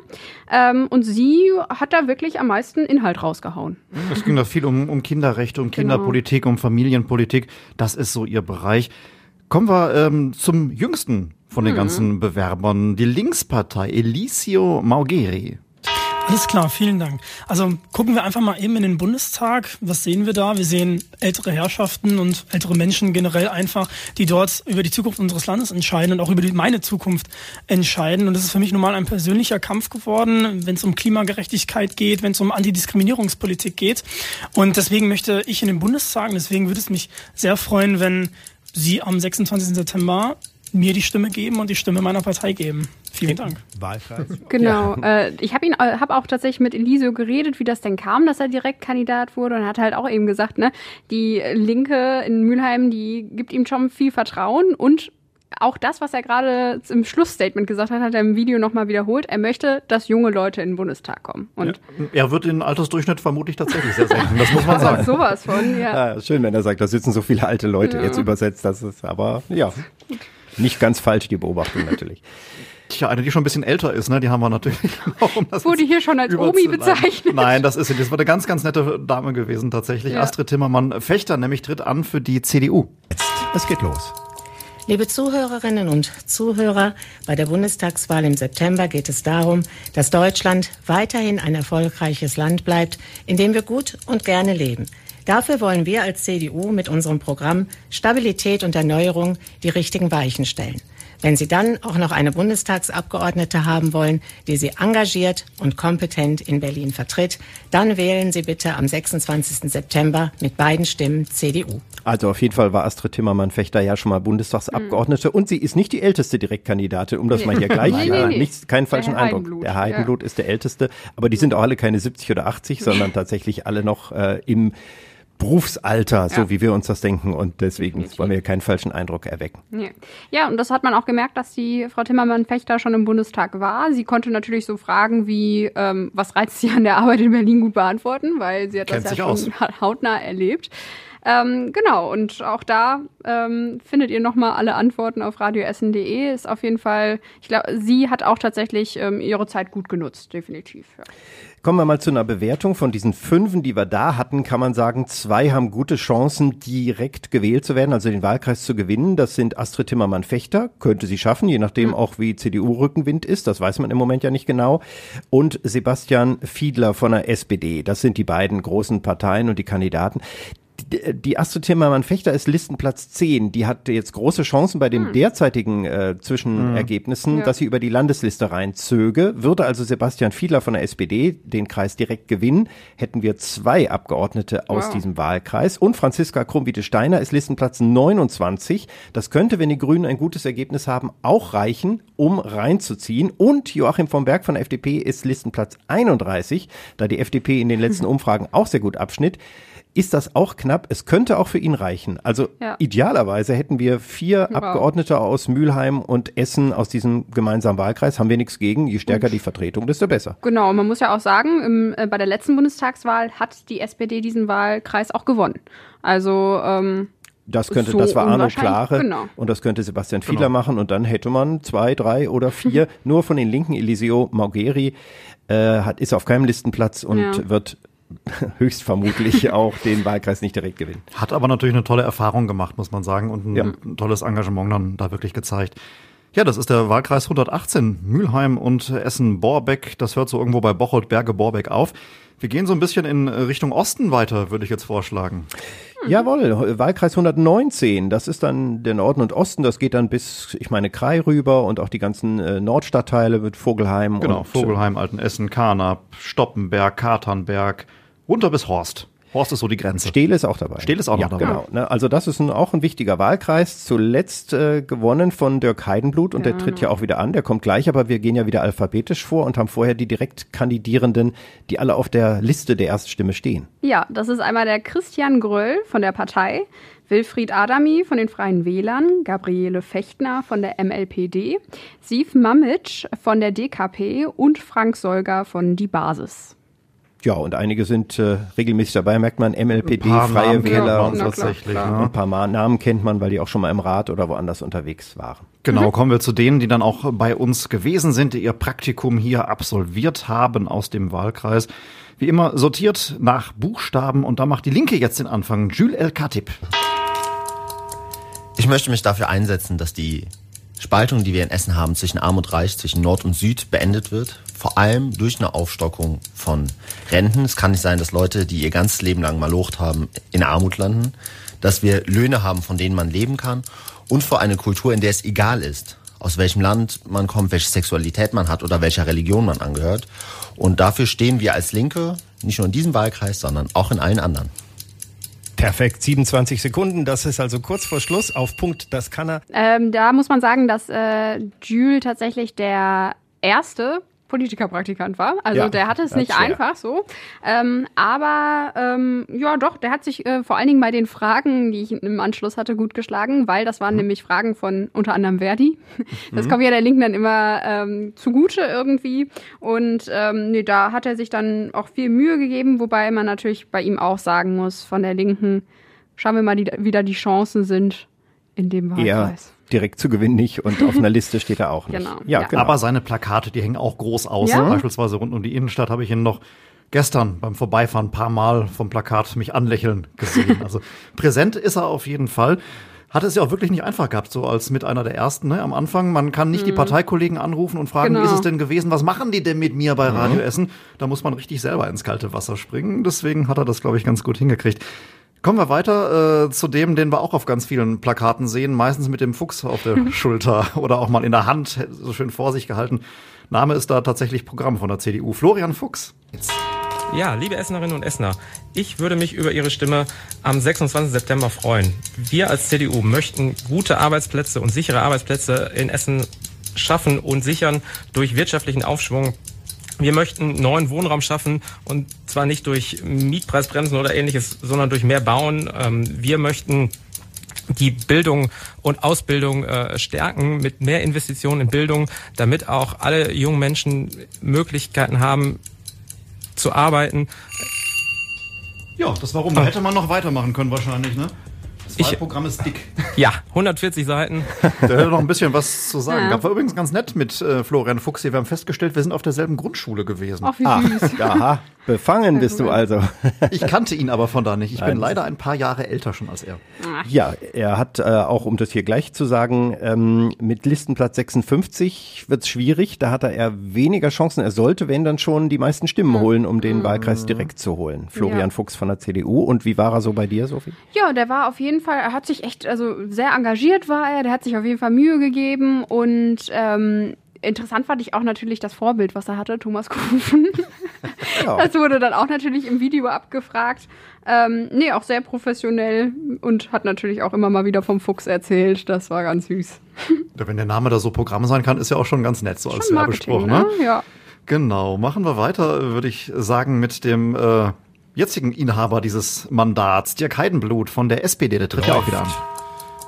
Ähm, und sie hat da wirklich am meisten Inhalt rausgehauen. Es ging da viel um, um Kinderrechte, um Genau. Kinderpolitik, um Familienpolitik. Das ist so ihr Bereich. Kommen wir ähm, zum jüngsten von den Mhm. ganzen Bewerbern, die Linkspartei, Elisio Maugeri. Alles klar, vielen Dank. Also gucken wir einfach mal eben in den Bundestag. Was sehen wir da? Wir sehen ältere Herrschaften und ältere Menschen generell einfach, die dort über die Zukunft unseres Landes entscheiden und auch über die, meine Zukunft entscheiden. Und das ist für mich nun mal ein persönlicher Kampf geworden, wenn es um Klimagerechtigkeit geht, wenn es um Antidiskriminierungspolitik geht. Und deswegen möchte ich in den Bundestag, und deswegen würde es mich sehr freuen, wenn Sie am 26. September mir die Stimme geben und die Stimme meiner Partei geben. Vielen Dank. Wahlkreis. *laughs* Genau. Äh, ich habe ihn, äh, habe auch tatsächlich mit Elisio geredet, wie das denn kam, dass er direkt Kandidat wurde und hat halt auch eben gesagt, ne, die Linke in Mülheim, die gibt ihm schon viel Vertrauen und auch das, was er gerade im Schlussstatement gesagt hat, hat er im Video nochmal wiederholt. Er möchte, dass junge Leute in den Bundestag kommen. Und Er wird den Altersdurchschnitt vermutlich tatsächlich sehr senken, das muss man sagen. sowas von, ja. Ja, schön, wenn er sagt, da sitzen so viele alte Leute, Ja. jetzt übersetzt, das ist aber, ja, nicht ganz falsch, die Beobachtung natürlich. Tja, eine, die schon ein bisschen älter ist, ne, die haben wir natürlich *laughs* auch, um das Wurde hier schon als Omi bezeichnet. Nein, das ist sie. Das war eine ganz, ganz nette Dame gewesen tatsächlich. Ja. Astrid Timmermann Fechter nämlich tritt an für die CDU. Es geht los. Liebe Zuhörerinnen und Zuhörer, bei der Bundestagswahl im September geht es darum, dass Deutschland weiterhin ein erfolgreiches Land bleibt, in dem wir gut und gerne leben. Dafür wollen wir als CDU mit unserem Programm Stabilität und Erneuerung die richtigen Weichen stellen. Wenn Sie dann auch noch eine Bundestagsabgeordnete haben wollen, die Sie engagiert und kompetent in Berlin vertritt, dann wählen Sie bitte am 26. September mit beiden Stimmen CDU. Also auf jeden Fall war Astrid Timmermann-Fechter ja schon mal Bundestagsabgeordnete und sie ist nicht die älteste Direktkandidatin, um das Nee. mal hier gleich, *laughs* Nee, nee, nee. nicht, keinen Der falschen Herr Eindruck. Heidenblut, Der Heidenblut ist der älteste, aber die sind auch alle keine 70 oder 80, sondern *laughs* tatsächlich alle noch äh, im Berufsalter, so Ja. wie wir uns das denken und deswegen wollen wir keinen falschen Eindruck erwecken. Ja. ja, und das hat man auch gemerkt, dass die Frau Timmermann-Fechter schon im Bundestag war. Sie konnte natürlich so Fragen wie, ähm, was reizt sie an der Arbeit in Berlin gut beantworten, weil sie hat Kennt das ja aus. schon *laughs* ha- hautnah erlebt. Ähm, genau, und auch da ähm, findet ihr nochmal alle Antworten auf radioessen.de. Ist auf jeden Fall, ich glaube, sie hat auch tatsächlich ähm, ihre Zeit gut genutzt, definitiv. Ja. Kommen wir mal zu einer Bewertung. Von diesen Fünfen, die wir da hatten, kann man sagen, zwei haben gute Chancen, direkt gewählt zu werden, also den Wahlkreis zu gewinnen. Das sind Astrid Timmermann-Fechter, könnte sie schaffen, je nachdem auch wie CDU-Rückenwind ist, das weiß man im Moment ja nicht genau. Und Sebastian Fiedler von der SPD. Das sind die beiden großen Parteien und die Kandidaten. Die- Die Astrid Timmermann-Fechter ist Listenplatz 10. Die hat jetzt große Chancen bei den derzeitigen äh, Zwischenergebnissen, Ja. dass sie über die Landesliste reinzöge. Würde also Sebastian Fiedler von der SPD den Kreis direkt gewinnen, hätten wir zwei Abgeordnete aus Wow. diesem Wahlkreis. Und Franziska Krumm-Wiete-Steiner ist Listenplatz 29. Das könnte, wenn die Grünen ein gutes Ergebnis haben, auch reichen, um reinzuziehen. Und Joachim von Berg von der FDP ist Listenplatz 31, da die FDP in den letzten *laughs* Umfragen auch sehr gut abschnitt. Ist das auch knapp? Es könnte auch für ihn reichen. Also Ja. idealerweise hätten wir vier Wow. Abgeordnete aus Mülheim und Essen aus diesem gemeinsamen Wahlkreis. Haben wir nichts gegen. Je stärker die Vertretung, desto besser. Genau, man muss ja auch sagen, im, äh, bei der letzten Bundestagswahl hat die SPD diesen Wahlkreis auch gewonnen. Also ähm, Das könnte, so das war Arno Klare Genau. und das könnte Sebastian Fiedler Genau. machen und dann hätte man zwei, drei oder vier *laughs* nur von den Linken. Eliseo Maugeri äh, hat, ist auf keinem Listenplatz und Ja. wird *laughs* höchstvermutlich auch den Wahlkreis nicht direkt gewinnen. Hat aber natürlich eine tolle Erfahrung gemacht, muss man sagen, und ein, ein tolles Engagement dann da wirklich gezeigt. Ja, das ist der Wahlkreis 118, Mülheim und Essen-Borbeck. Das hört so irgendwo bei Bocholt, Berge, Borbeck auf. Wir gehen so ein bisschen in Richtung Osten weiter, würde ich jetzt vorschlagen. Jawohl, Wahlkreis 119, das ist dann der Norden und Osten, das geht dann bis, ich meine, Krai rüber und auch die ganzen äh, Nordstadtteile mit Vogelheim. Genau, und, Vogelheim, Altenessen, Karnap, Stoppenberg, Katernberg, runter bis Horst. Horst ist so die Grenze. Stehle ist auch dabei. Stehle ist auch ja, noch dabei. Genau, ne? Also das ist ein, auch ein wichtiger Wahlkreis. Zuletzt äh, gewonnen von Dirk Heidenblut und der tritt ja auch wieder an. Der kommt gleich, aber wir gehen ja wieder alphabetisch vor und haben vorher die Direktkandidierenden, die alle auf der Liste der Erststimme stehen. Ja, das ist einmal der Christian Gröll von der Partei, Wilfried Adami von den Freien Wählern, Gabriele Fechtner von der MLPD, Siv Mamitsch von der DKP und Frank Solger von Die Basis. Ja, und einige sind äh, regelmäßig dabei, merkt man, MLPD, Ein paar Freie Namen Wähler man und tatsächlich, Klar. ne? Ein paar Namen kennt man, weil die auch schon mal im Rat oder woanders unterwegs waren. Genau, kommen wir zu denen, die dann auch bei uns gewesen sind, die ihr Praktikum hier absolviert haben aus dem Wahlkreis. Wie immer sortiert nach Buchstaben und da macht die Linke jetzt den Anfang. Jules El Khatib. Ich möchte mich dafür einsetzen, dass die Spaltung, die wir in Essen haben zwischen Arm und Reich, zwischen Nord und Süd, beendet wird. Vor allem durch eine Aufstockung von Renten. Es kann nicht sein, dass Leute, die ihr ganzes Leben lang malocht haben, in Armut landen. Dass wir Löhne haben, von denen man leben kann. Und vor eine Kultur, in der es egal ist, aus welchem Land man kommt, welche Sexualität man hat oder welcher Religion man angehört. Und dafür stehen wir als Linke, nicht nur in diesem Wahlkreis, sondern auch in allen anderen. Perfekt, 27 Sekunden. Das ist also kurz vor Schluss. Auf Punkt, das kann er. Ähm, da muss man sagen, dass äh, Jules tatsächlich der erste Politikerpraktikant war. Also Ja, der hatte es nicht schwer. einfach so. Ähm, aber ähm, ja doch, der hat sich äh, vor allen Dingen bei den Fragen, die ich im Anschluss hatte, gut geschlagen, weil das waren nämlich Fragen von unter anderem Verdi. Das Mhm. kommt ja der Linken dann immer ähm, zugute irgendwie. Und ähm, nee, da hat er sich dann auch viel Mühe gegeben, wobei man natürlich bei ihm auch sagen muss, von der Linken, schauen wir mal, die, wie da die Chancen sind in dem Wahlkreis. Direkt zu gewinnen nicht und auf einer *laughs* Liste steht er auch nicht. Genau. Ja, Ja. genau. Aber seine Plakate, die hängen auch groß aus. Ja? Beispielsweise rund um die Innenstadt habe ich ihn noch gestern beim Vorbeifahren ein paar Mal vom Plakat mich anlächeln gesehen. *laughs* Also präsent ist er auf jeden Fall. Hat es ja auch wirklich nicht einfach gehabt, so als mit einer der ersten ne, am Anfang. Man kann nicht die Mhm. Parteikollegen anrufen und fragen, Genau. wie ist es denn gewesen? Was machen die denn mit mir bei Mhm. Radio Essen? Da muss man richtig selber ins kalte Wasser springen. Deswegen hat er das, glaube ich, ganz gut hingekriegt. Kommen wir weiter äh, zu dem, den wir auch auf ganz vielen Plakaten sehen, meistens mit dem Fuchs auf der *laughs* Schulter oder auch mal in der Hand, so schön vor sich gehalten. Name ist da tatsächlich Programm von der CDU. Florian Fuchs. Ja, liebe Essenerinnen und Essener, ich würde mich über Ihre Stimme am 26. September freuen. Wir als CDU möchten gute Arbeitsplätze und sichere Arbeitsplätze in Essen schaffen und sichern durch wirtschaftlichen Aufschwung. Wir möchten neuen Wohnraum schaffen und zwar nicht durch Mietpreisbremsen oder ähnliches, sondern durch mehr Bauen. Ähm, Wir möchten die Bildung und Ausbildung äh, stärken mit mehr Investitionen in Bildung, damit auch alle jungen Menschen Möglichkeiten haben zu arbeiten. Ja, das warum. Da hätte man noch weitermachen können wahrscheinlich, ne? Das Ich- Wahlprogramm ist dick. *laughs* Ja, 140 Seiten. Da hätte noch ein bisschen was zu sagen Ja. War übrigens ganz nett mit äh, Florian Fuchs hier. Wir haben festgestellt, wir sind auf derselben Grundschule gewesen. Ach, wie Ach, süß. aha, befangen bist du also. *laughs* Ich kannte ihn aber von da nicht. Ich bin Nein. leider ein paar Jahre älter schon als er. Ja, er hat äh, auch, um das hier gleich zu sagen, ähm, mit Listenplatz 56 wird's schwierig. Da hat er eher weniger Chancen. Er sollte, wenn dann schon, die meisten Stimmen holen, um den Wahlkreis direkt zu holen. Florian Ja. Fuchs von der CDU. Und wie war er so bei dir, Sophie? Ja, der war auf jeden Fall, er hat sich echt, also sehr engagiert war er, der hat sich auf jeden Fall Mühe gegeben und ähm, interessant fand ich auch natürlich das Vorbild, was er hatte, Thomas Kufen. *laughs* Das wurde dann auch natürlich im Video abgefragt. Ähm, nee, auch sehr professionell und hat natürlich auch immer mal wieder vom Fuchs erzählt. Das war ganz süß. Ja, Wenn der Name da so Programm sein kann, ist ja auch schon ganz nett, so als Schon Marketing, Werbespruch, ne? ne? Ja. Genau. Machen wir weiter, würde ich sagen, mit dem äh, jetzigen Inhaber dieses Mandats, Dirk Heidenblut von der SPD. Der tritt ja auch wieder an.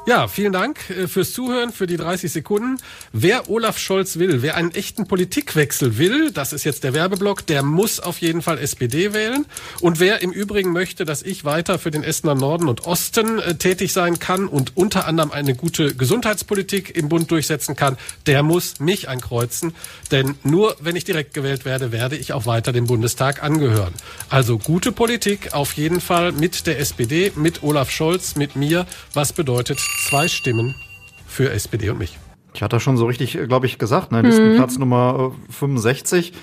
Ja, vielen Dank äh, fürs Zuhören, für die 30 Sekunden. Wer Olaf Scholz will, wer einen echten Politikwechsel will, das ist jetzt der Werbeblock, der muss auf jeden Fall SPD wählen. Und wer im Übrigen möchte, dass ich weiter für den Essener Norden und Osten äh, tätig sein kann und unter anderem eine gute Gesundheitspolitik im Bund durchsetzen kann, der muss mich ankreuzen. Denn nur wenn ich direkt gewählt werde, werde ich auch weiter dem Bundestag angehören. Also gute Politik auf jeden Fall mit der SPD, mit Olaf Scholz, mit mir. Was bedeutet zwei Stimmen für SPD und mich? Ich hatte schon so richtig, glaube ich, gesagt, ne? Mhm. Listenplatz Nummer äh, 65.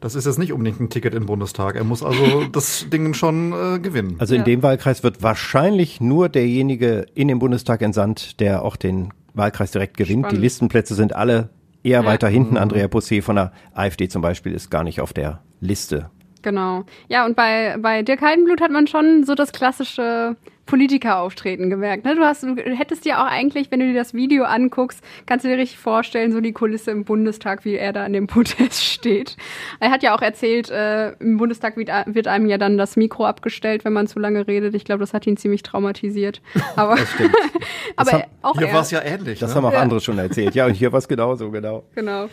Das ist jetzt nicht unbedingt ein Ticket den Bundestag. Er muss also *laughs* das Ding schon äh, gewinnen. Also in dem Wahlkreis wird wahrscheinlich nur derjenige in den Bundestag entsandt, der auch den Wahlkreis direkt gewinnt. Spannend. Die Listenplätze sind alle eher Ja. weiter hinten. Andrea Posse von der AfD zum Beispiel ist gar nicht auf der Liste. Genau. Ja, und bei, bei Dirk Heidenblut hat man schon so das klassische Politikerauftreten gemerkt. Ne? Du, hast, du hättest dir auch eigentlich, wenn du dir das Video anguckst, kannst du dir richtig vorstellen, so die Kulisse im Bundestag, wie er da an dem *laughs* Podest steht. Er hat ja auch erzählt, äh, im Bundestag wird, wird einem ja dann das Mikro abgestellt, wenn man zu lange redet. Ich glaube, das hat ihn ziemlich traumatisiert. *laughs* Aber, Das stimmt. *laughs* aber haben- auch Hier er. war es ja ähnlich. Das ne? haben auch Ja. andere schon erzählt. Ja, und hier war es genauso, genau. Genau.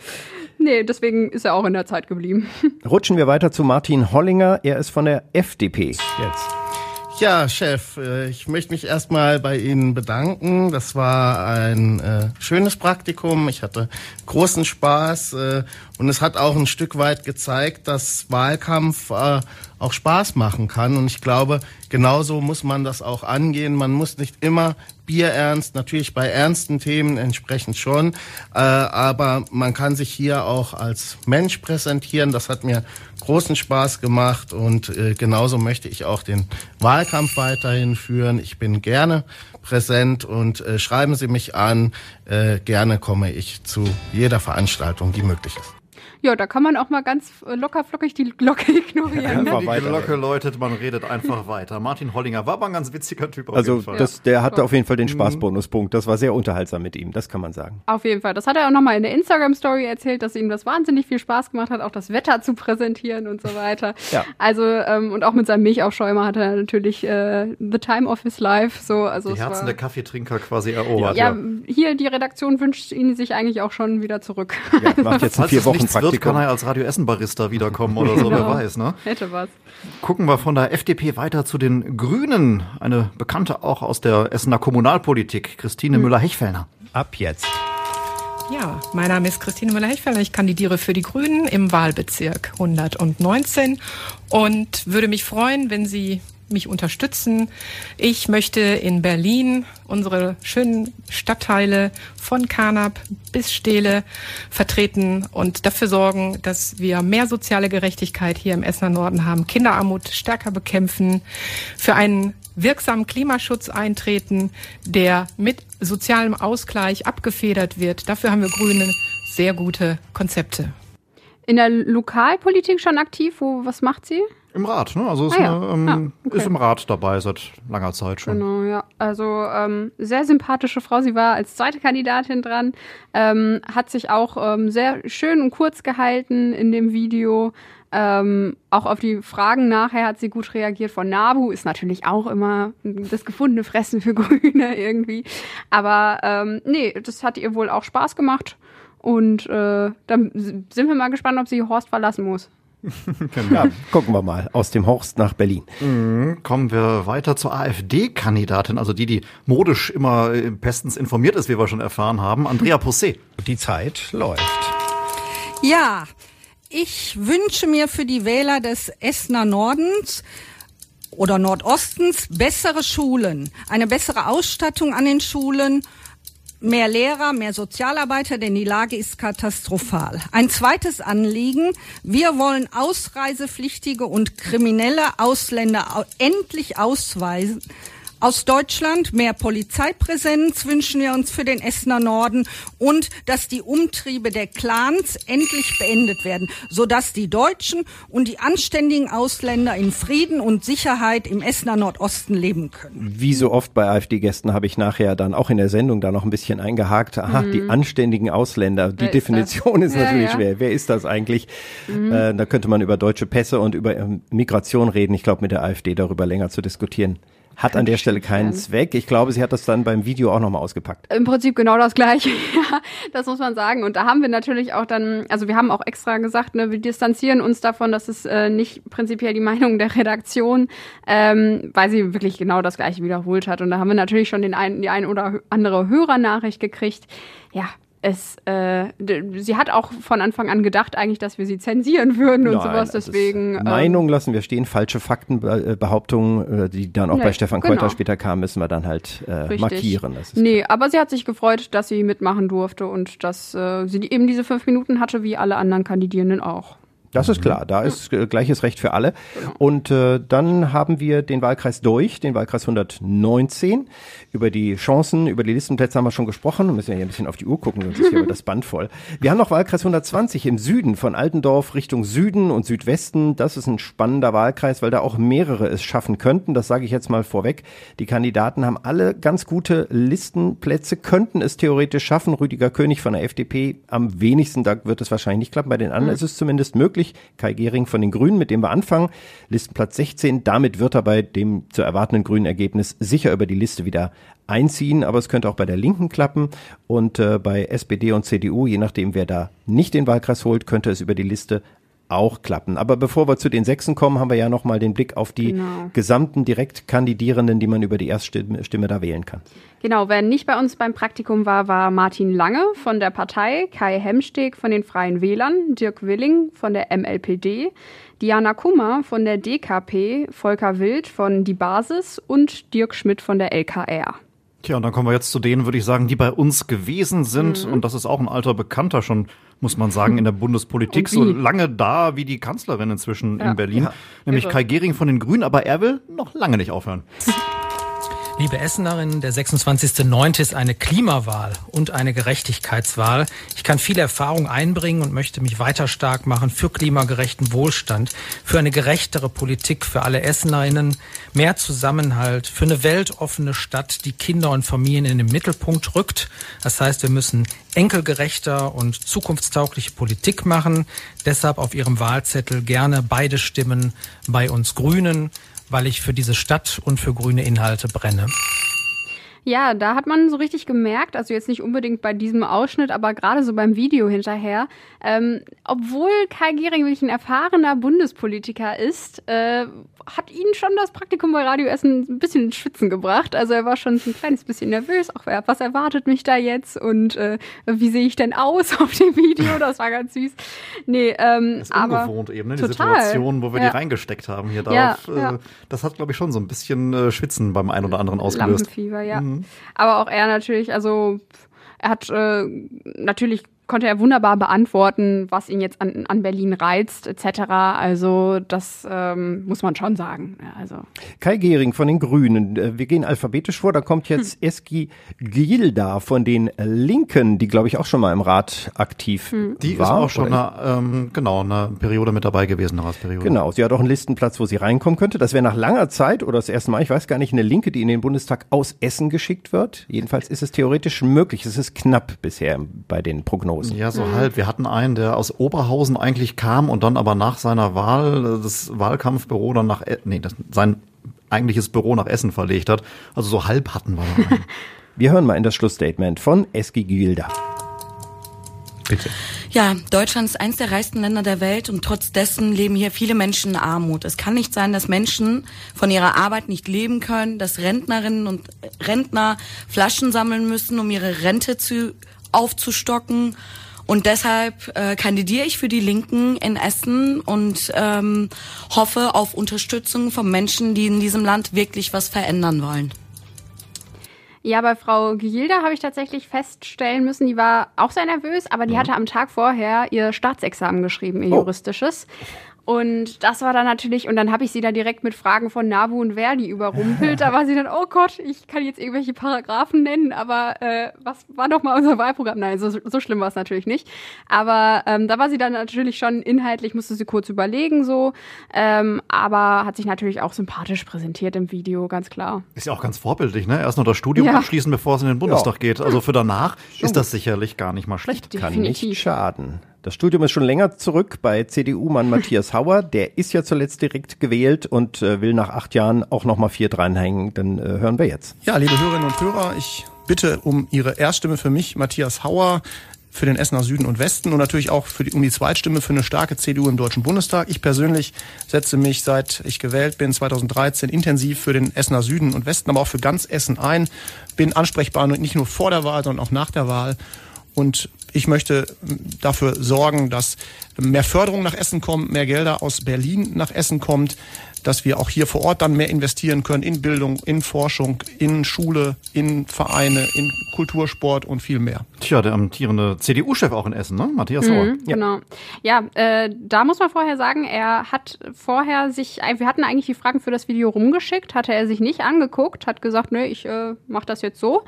Nee, deswegen ist er auch in der Zeit geblieben. Rutschen wir weiter zu Martin Hollinger. Er ist von der FDP. Jetzt. Ja, Chef, äh, ich möchte mich erstmal bei Ihnen bedanken. Das war ein äh, schönes Praktikum. Ich hatte großen Spaß äh, und es hat auch ein Stück weit gezeigt, dass Wahlkampf äh, auch Spaß machen kann. Und ich glaube, genauso muss man das auch angehen. Man muss nicht immer bierernst, natürlich bei ernsten Themen entsprechend schon, äh, aber man kann sich hier auch als Mensch präsentieren. Das hat mir großen Spaß gemacht und äh, genauso möchte ich auch den Wahlkampf weiterhin führen. Ich bin gerne präsent und äh, schreiben Sie mich an. Äh, gerne komme ich zu jeder Veranstaltung, die möglich ist. Ja, da kann man auch mal ganz locker flockig die Glocke *laughs* ignorieren. Wenn ne? die Glocke läutet, man redet einfach weiter. Martin Hollinger war aber ein ganz witziger Typ auf Also jeden Fall. das, der hatte Ja. auf jeden Fall den Mhm. Spaßbonuspunkt. Das war sehr unterhaltsam mit ihm, das kann man sagen. Auf jeden Fall. Das hat er auch nochmal in der Instagram-Story erzählt, dass ihm das wahnsinnig viel Spaß gemacht hat, auch das Wetter zu präsentieren und so weiter. *laughs* Ja. Also, ähm, und auch mit seinem Milchaufschäumer hat er natürlich äh, the time of his life. So, also die Herzen war, der Kaffeetrinker quasi erobert. ja, hier die Redaktion wünscht ihn sich eigentlich auch schon wieder zurück. macht *laughs* jetzt ein Falls vier Wochen nichts wird, kann er als Radio Essen Barista wiederkommen oder so, *laughs* wer Genau. weiß, ne? Hätte was. Gucken wir von der FDP weiter zu den Grünen. Eine Bekannte auch aus der Essener Kommunalpolitik, Christine Müller-Hechfellner. Ab jetzt. Ja, mein Name ist Christine Müller-Hechfelder. Ich kandidiere für die Grünen im Wahlbezirk 119 und würde mich freuen, wenn Sie mich unterstützen. Ich möchte in Berlin unsere schönen Stadtteile von Karnap bis Steele vertreten und dafür sorgen, dass wir mehr soziale Gerechtigkeit hier im Essener Norden haben, Kinderarmut stärker bekämpfen, für einen wirksamen Klimaschutz eintreten, der mit sozialem Ausgleich abgefedert wird. Dafür haben wir Grüne sehr gute Konzepte. In der Lokalpolitik schon aktiv? Wo, was macht sie? Im Rat, ne? Also ist, Ah ja. eine, ähm, Ja, okay. ist im Rat dabei seit langer Zeit schon. Genau, ja. Also ähm, sehr sympathische Frau. Sie war als zweite Kandidatin dran, ähm, hat sich auch ähm, sehr schön und kurz gehalten in dem Video. Ähm, auch auf die Fragen nachher hat sie gut reagiert. Von Nabu ist natürlich auch immer das gefundene Fressen für *laughs* Grüne irgendwie. Aber ähm, nee, das hat ihr wohl auch Spaß gemacht. Und äh, dann sind wir mal gespannt, ob sie Horst verlassen muss. *laughs* Ja, gucken wir mal. Aus dem Horst nach Berlin. Mhm. Kommen wir weiter zur AfD-Kandidatin, also die, die modisch immer äh, bestens informiert ist, wie wir schon erfahren haben, Andrea Posset. Die Zeit läuft. Ja, ich wünsche mir für die Wähler des Essener Nordens oder Nordostens bessere Schulen, eine bessere Ausstattung an den Schulen, mehr Lehrer, mehr Sozialarbeiter, denn die Lage ist katastrophal. Ein zweites Anliegen, wir wollen ausreisepflichtige und kriminelle Ausländer au- endlich ausweisen. Aus Deutschland mehr Polizeipräsenz wünschen wir uns für den Essener Norden und dass die Umtriebe der Clans endlich beendet werden, sodass die Deutschen und die anständigen Ausländer in Frieden und Sicherheit im Essener Nordosten leben können. Wie so oft bei AfD-Gästen habe ich nachher dann auch in der Sendung da noch ein bisschen eingehakt. Aha, Mhm. die anständigen Ausländer. Die Wer ist Definition ist Ja, natürlich ja. schwer. Wer ist das eigentlich? Mhm. Äh, da könnte man über deutsche Pässe und über ähm, Migration reden. Ich glaube, mit der AfD darüber länger zu diskutieren. Hat an der Stelle keinen Zweck. Ich glaube, sie hat das dann beim Video auch nochmal ausgepackt. Im Prinzip genau das gleiche, *laughs* ja, das muss man sagen. Und da haben wir natürlich auch dann, also wir haben auch extra gesagt, ne, wir distanzieren uns davon, dass es äh, nicht prinzipiell die Meinung der Redaktion, ähm, weil sie wirklich genau das gleiche wiederholt hat. Und da haben wir natürlich schon den einen, die ein oder andere Hörernachricht gekriegt. Ja, es, äh, sie hat auch von Anfang an gedacht eigentlich, dass wir sie zensieren würden und Nein, sowas. Deswegen. ähm, Meinung lassen wir stehen, falsche Faktenbehauptungen, äh, die dann auch Nee, bei Stefan Keuter genau. später kamen, müssen wir dann halt äh, markieren. Das nee, aber sie hat sich gefreut, dass sie mitmachen durfte und dass äh, sie eben diese fünf Minuten hatte, wie alle anderen Kandidierenden auch. Das ist klar, da ist äh, gleiches Recht für alle. Und äh, dann haben wir den Wahlkreis durch, den Wahlkreis 119. Über die Chancen, über die Listenplätze haben wir schon gesprochen. Wir müssen ja hier ein bisschen auf die Uhr gucken, sonst ist hier aber das Band voll. Wir haben noch Wahlkreis 120 im Süden, von Altendorf Richtung Süden und Südwesten. Das ist ein spannender Wahlkreis, weil da auch mehrere es schaffen könnten. Das sage ich jetzt mal vorweg. Die Kandidaten haben alle ganz gute Listenplätze, könnten es theoretisch schaffen. Rüdiger König von der FDP am wenigsten, da wird es wahrscheinlich nicht klappen. Bei den anderen ist es zumindest möglich. Kai Gehring von den Grünen, mit dem wir anfangen. Listenplatz 16. Damit wird er bei dem zu erwartenden grünen Ergebnis sicher über die Liste wieder einziehen. Aber es könnte auch bei der Linken klappen. Und äh, bei SPD und CDU, je nachdem, wer da nicht den Wahlkreis holt, könnte es über die Liste auch klappen. Aber bevor wir zu den Sechsen kommen, haben wir ja nochmal den Blick auf die Genau. gesamten Direktkandidierenden, die man über die Erststimme Stimme da wählen kann. Genau, wer nicht bei uns beim Praktikum war, war Martin Lange von der Partei, Kai Hemsteg von den Freien Wählern, Dirk Willing von der MLPD, Diana Kummer von der DKP, Volker Wild von Die Basis und Dirk Schmidt von der LKR. Tja, und dann kommen wir jetzt zu denen, würde ich sagen, die bei uns gewesen sind. Mhm. Und das ist auch ein alter Bekannter schon, muss man sagen, in der Bundespolitik. So lange da wie die Kanzlerin inzwischen Ja. in Berlin. Ja. Nämlich Irre. Kai Gehring von den Grünen. Aber er will noch lange nicht aufhören. *laughs* Liebe Essenerinnen, der 26.09. ist eine Klimawahl und eine Gerechtigkeitswahl. Ich kann viel Erfahrung einbringen und möchte mich weiter stark machen für klimagerechten Wohlstand, für eine gerechtere Politik für alle Essenerinnen, mehr Zusammenhalt, für eine weltoffene Stadt, die Kinder und Familien in den Mittelpunkt rückt. Das heißt, wir müssen enkelgerechter und zukunftstaugliche Politik machen. Deshalb auf Ihrem Wahlzettel gerne beide Stimmen bei uns Grünen weil ich für diese Stadt und für grüne Inhalte brenne. Ja, da hat man so richtig gemerkt, also jetzt nicht unbedingt bei diesem Ausschnitt, aber gerade so beim Video hinterher, ähm, obwohl Kai Gehring wirklich ein erfahrener Bundespolitiker ist, äh, hat ihn schon das Praktikum bei Radio Essen ein bisschen ins Schwitzen gebracht. Also er war schon ein kleines bisschen nervös, auch wer- was erwartet mich da jetzt und äh, wie sehe ich denn aus *laughs* auf dem Video? Das war ganz süß. Nee, ähm, Das ist aber ungewohnt eben, ne? die total. Situation, wo wir Ja. die reingesteckt haben hier Ja, darauf. äh, ja. Das hat, glaube ich, schon so ein bisschen äh, Schwitzen beim einen oder anderen ausgelöst. Lampenfieber, ja. Mhm. Aber auch er natürlich, also er hat äh, natürlich konnte er wunderbar beantworten, was ihn jetzt an, an Berlin reizt, etc. Also das ähm, muss man schon sagen. Ja, also Kai Gehring von den Grünen. Äh, Wir gehen alphabetisch vor. Da kommt Hm. jetzt Eski Gilda von den Linken, die, glaube ich, auch schon mal im Rat aktiv Hm. Die ist war. auch schon eine, ähm, genau, eine Periode mit dabei gewesen, eine Ratsperiode. Genau, sie hat auch einen Listenplatz, wo sie reinkommen könnte. Das wäre nach langer Zeit oder das erste Mal, ich weiß gar nicht, eine Linke, die in den Bundestag aus Essen geschickt wird. Jedenfalls ist es theoretisch möglich. Es ist knapp bisher bei den Prognosen. Ja, so halb. Wir hatten einen, der aus Oberhausen eigentlich kam und dann aber nach seiner Wahl äh, das Wahlkampfbüro dann nach, E- nee, das, sein eigentliches Büro nach Essen verlegt hat. Also so halb hatten wir einen. *laughs* Wir hören mal in das Schlussstatement von Eski Gilda. Bitte. Ja, Deutschland ist eines der reichsten Länder der Welt und trotz dessen leben hier viele Menschen in Armut. Es kann nicht sein, dass Menschen von ihrer Arbeit nicht leben können, dass Rentnerinnen und Rentner Flaschen sammeln müssen, um ihre Rente zu, aufzustocken. Und deshalb äh, kandidiere ich für die Linken in Essen und ähm, hoffe auf Unterstützung von Menschen, die in diesem Land wirklich was verändern wollen. Ja, bei Frau Gilda habe ich tatsächlich feststellen müssen, die war auch sehr nervös, aber die hatte am Tag vorher ihr Staatsexamen geschrieben, ihr juristisches. Und das war dann natürlich, und dann habe ich sie da direkt mit Fragen von Nabu und Verdi überrumpelt. Da war sie dann, oh Gott, ich kann jetzt irgendwelche Paragraphen nennen, aber äh, was war noch mal unser Wahlprogramm? Nein, so, so schlimm war es natürlich nicht. Aber ähm, da war sie dann natürlich schon inhaltlich, musste sie kurz überlegen so, ähm, aber hat sich natürlich auch sympathisch präsentiert im Video, ganz klar. Ist ja auch ganz vorbildlich, ne? Erst noch das Studium Ja. abschließen, bevor es in den Bundestag Ja. geht. Also für danach Schon *laughs* ist das sicherlich gar nicht mal schlecht. Kann nicht schaden. Das Studium ist schon länger zurück bei CDU-Mann Matthias Hauer. Der ist ja zuletzt direkt gewählt und äh, will nach acht Jahren auch noch mal vier dranhängen. Dann äh, hören wir jetzt. Ja, liebe Hörerinnen und Hörer, ich bitte um Ihre Erststimme für mich, Matthias Hauer, für den Essener Süden und Westen und natürlich auch für die, um die Zweitstimme für eine starke CDU im Deutschen Bundestag. Ich persönlich setze mich, seit ich gewählt bin, 2013, intensiv für den Essener Süden und Westen, aber auch für ganz Essen ein. Bin ansprechbar nicht nur vor der Wahl, sondern auch nach der Wahl. Und ich möchte dafür sorgen, dass mehr Förderung nach Essen kommt, mehr Gelder aus Berlin nach Essen kommt, dass wir auch hier vor Ort dann mehr investieren können in Bildung, in Forschung, in Schule, in Vereine, in Kultursport und viel mehr. Tja, der amtierende CDU-Chef auch in Essen, ne? Matthias Hauer. Mhm, Genau. Ja, äh, da muss man vorher sagen, er hat vorher sich, wir hatten eigentlich die Fragen für das Video rumgeschickt, hatte er sich nicht angeguckt, hat gesagt, nö, ich äh, mache das jetzt so.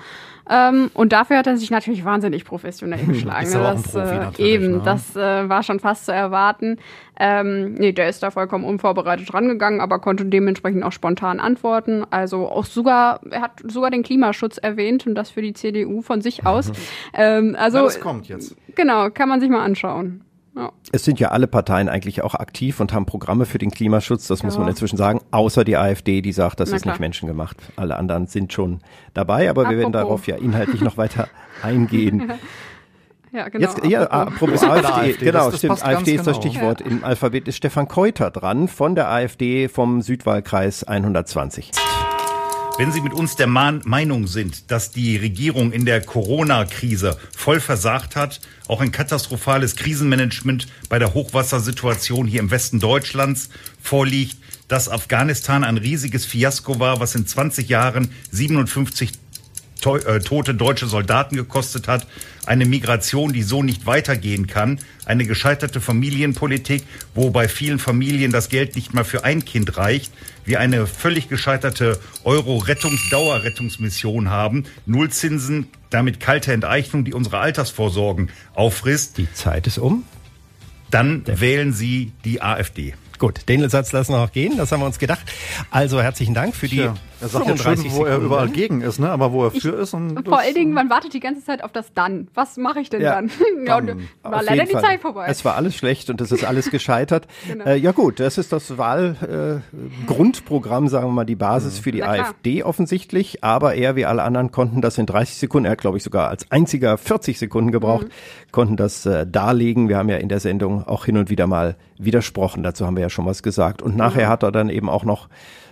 Ähm, und dafür hat er sich natürlich wahnsinnig professionell geschlagen. Ist aber auch ein das, Profi äh, natürlich, eben, ne? das äh, war schon fast zu erwarten. Ähm, nee, der ist da vollkommen unvorbereitet rangegangen, aber konnte dementsprechend auch spontan antworten. Also auch sogar, er hat sogar den Klimaschutz erwähnt und das für die CDU von sich aus. ähm, also Na, das kommt jetzt. Genau, kann man sich mal anschauen. Ja. Es sind ja alle Parteien eigentlich auch aktiv und haben Programme für den Klimaschutz, das muss Ja. man inzwischen sagen, außer die AfD, die sagt, das Na ist klar. nicht menschengemacht. Alle anderen sind schon dabei, aber wir werden Apropos. darauf ja inhaltlich noch weiter *laughs* eingehen. *laughs* Ja, genau. Jetzt, ja, apropos AfD, AfD, genau, das- das stimmt, AfD ist das genau. Stichwort. Im Alphabet ist Stefan Keuter dran von der AfD vom Südwahlkreis 120. Wenn Sie mit uns der Man Meinung sind, dass die Regierung in der Corona-Krise voll versagt hat, auch ein katastrophales Krisenmanagement bei der Hochwassersituation hier im Westen Deutschlands vorliegt, dass Afghanistan ein riesiges Fiasko war, was in 20 Jahren 57 to äh, tote deutsche Soldaten gekostet hat, eine Migration, die so nicht weitergehen kann, eine gescheiterte Familienpolitik, wo bei vielen Familien das Geld nicht mal für ein Kind reicht, wir eine völlig gescheiterte Euro-Rettungs-Dauerrettungsmission haben, Nullzinsen, damit kalte Enteignung, die unsere Altersvorsorgen auffrisst. Die Zeit ist um. Dann wählen Sie die AfD. Gut, den Satz lassen wir noch gehen, das haben wir uns gedacht. Also herzlichen Dank für die Tja, er sagt ja schön, wo er Sekunden. überall gegen ist, ne? aber wo er Ich- für ist. Und Vor allen Dingen, man wartet die ganze Zeit auf das Dann. Was mache ich denn Ja, dann? *laughs* ja, und war Auf leider die Fall. Zeit vorbei. Es war alles schlecht und es ist alles *laughs* gescheitert. Genau. äh, ja gut, das ist das Wahlgrundprogramm, äh, sagen wir mal, die Basis für die. AfD offensichtlich. Aber er wie alle anderen konnten das in 30 Sekunden, er hat glaube ich sogar als einziger 40 Sekunden gebraucht, Mhm. konnten das äh, darlegen. Wir haben ja in der Sendung auch hin und wieder mal widersprochen. Dazu haben wir ja schon was gesagt. Und nachher Mhm. hat er dann eben auch noch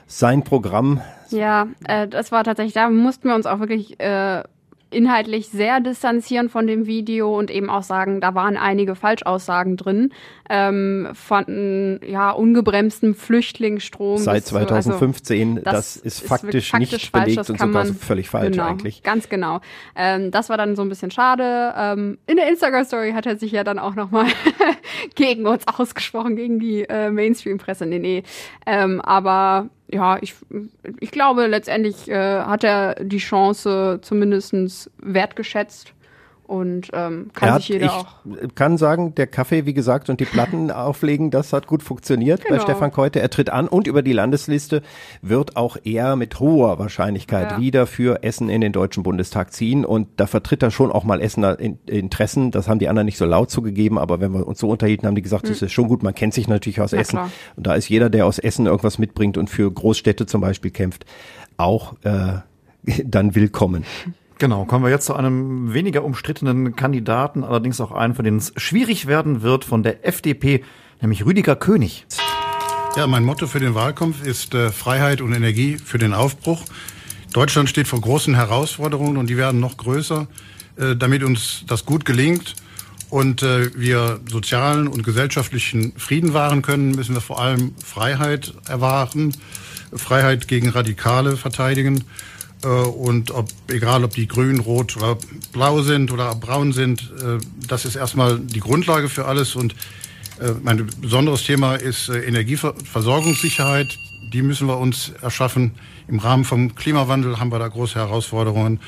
sein Programm Ja, äh, das war tatsächlich, da mussten wir uns auch wirklich äh, inhaltlich sehr distanzieren von dem Video und eben auch sagen, da waren einige Falschaussagen drin ähm, von ja ungebremstem Flüchtlingsstrom Seit bis zu- also 2015, das ist faktisch wirklich nicht belegt das und sogar man- völlig falsch genau, eigentlich. Ganz genau. Ähm, das war dann so ein bisschen schade. Ähm, in der Instagram-Story hat er sich ja dann auch nochmal *laughs* gegen uns ausgesprochen, gegen die äh, Mainstream-Presse. Nee, nee. Ähm, aber ja, ich, ich glaube, letztendlich äh, hat er die Chance zumindest wertgeschätzt und ähm, kann Er sich hat, jeder ich auch. kann sagen, der Kaffee, wie gesagt, und die Platten *laughs* auflegen, das hat gut funktioniert bei Genau. Stefan Keute. Er tritt an und über die Landesliste wird auch er mit hoher Wahrscheinlichkeit Ja. wieder für Essen in den Deutschen Bundestag ziehen. Und da vertritt er schon auch mal Essener in, Interessen. Das haben die anderen nicht so laut zugegeben, aber wenn wir uns so unterhielten, haben die gesagt, Mhm. das ist schon gut. Man kennt sich natürlich aus Na Essen. klar. Und da ist jeder, der aus Essen irgendwas mitbringt und für Großstädte zum Beispiel kämpft, auch äh, *laughs* dann willkommen. Genau, kommen wir jetzt zu einem weniger umstrittenen Kandidaten, allerdings auch einen, von denen es schwierig werden wird, von der FDP, nämlich Rüdiger König. Ja, mein Motto für den Wahlkampf ist äh, Freiheit und Energie für den Aufbruch. Deutschland steht vor großen Herausforderungen und die werden noch größer. Äh, damit uns das gut gelingt und äh, wir sozialen und gesellschaftlichen Frieden wahren können, müssen wir vor allem Freiheit erwahren, Freiheit gegen Radikale verteidigen. Äh, und ob, egal ob die grün, rot oder blau sind oder braun sind, äh, das ist erstmal die Grundlage für alles. Und äh, mein besonderes Thema ist Energieversorgungssicherheit. Die müssen wir uns erschaffen. Im Rahmen vom Klimawandel haben wir da große Herausforderungen.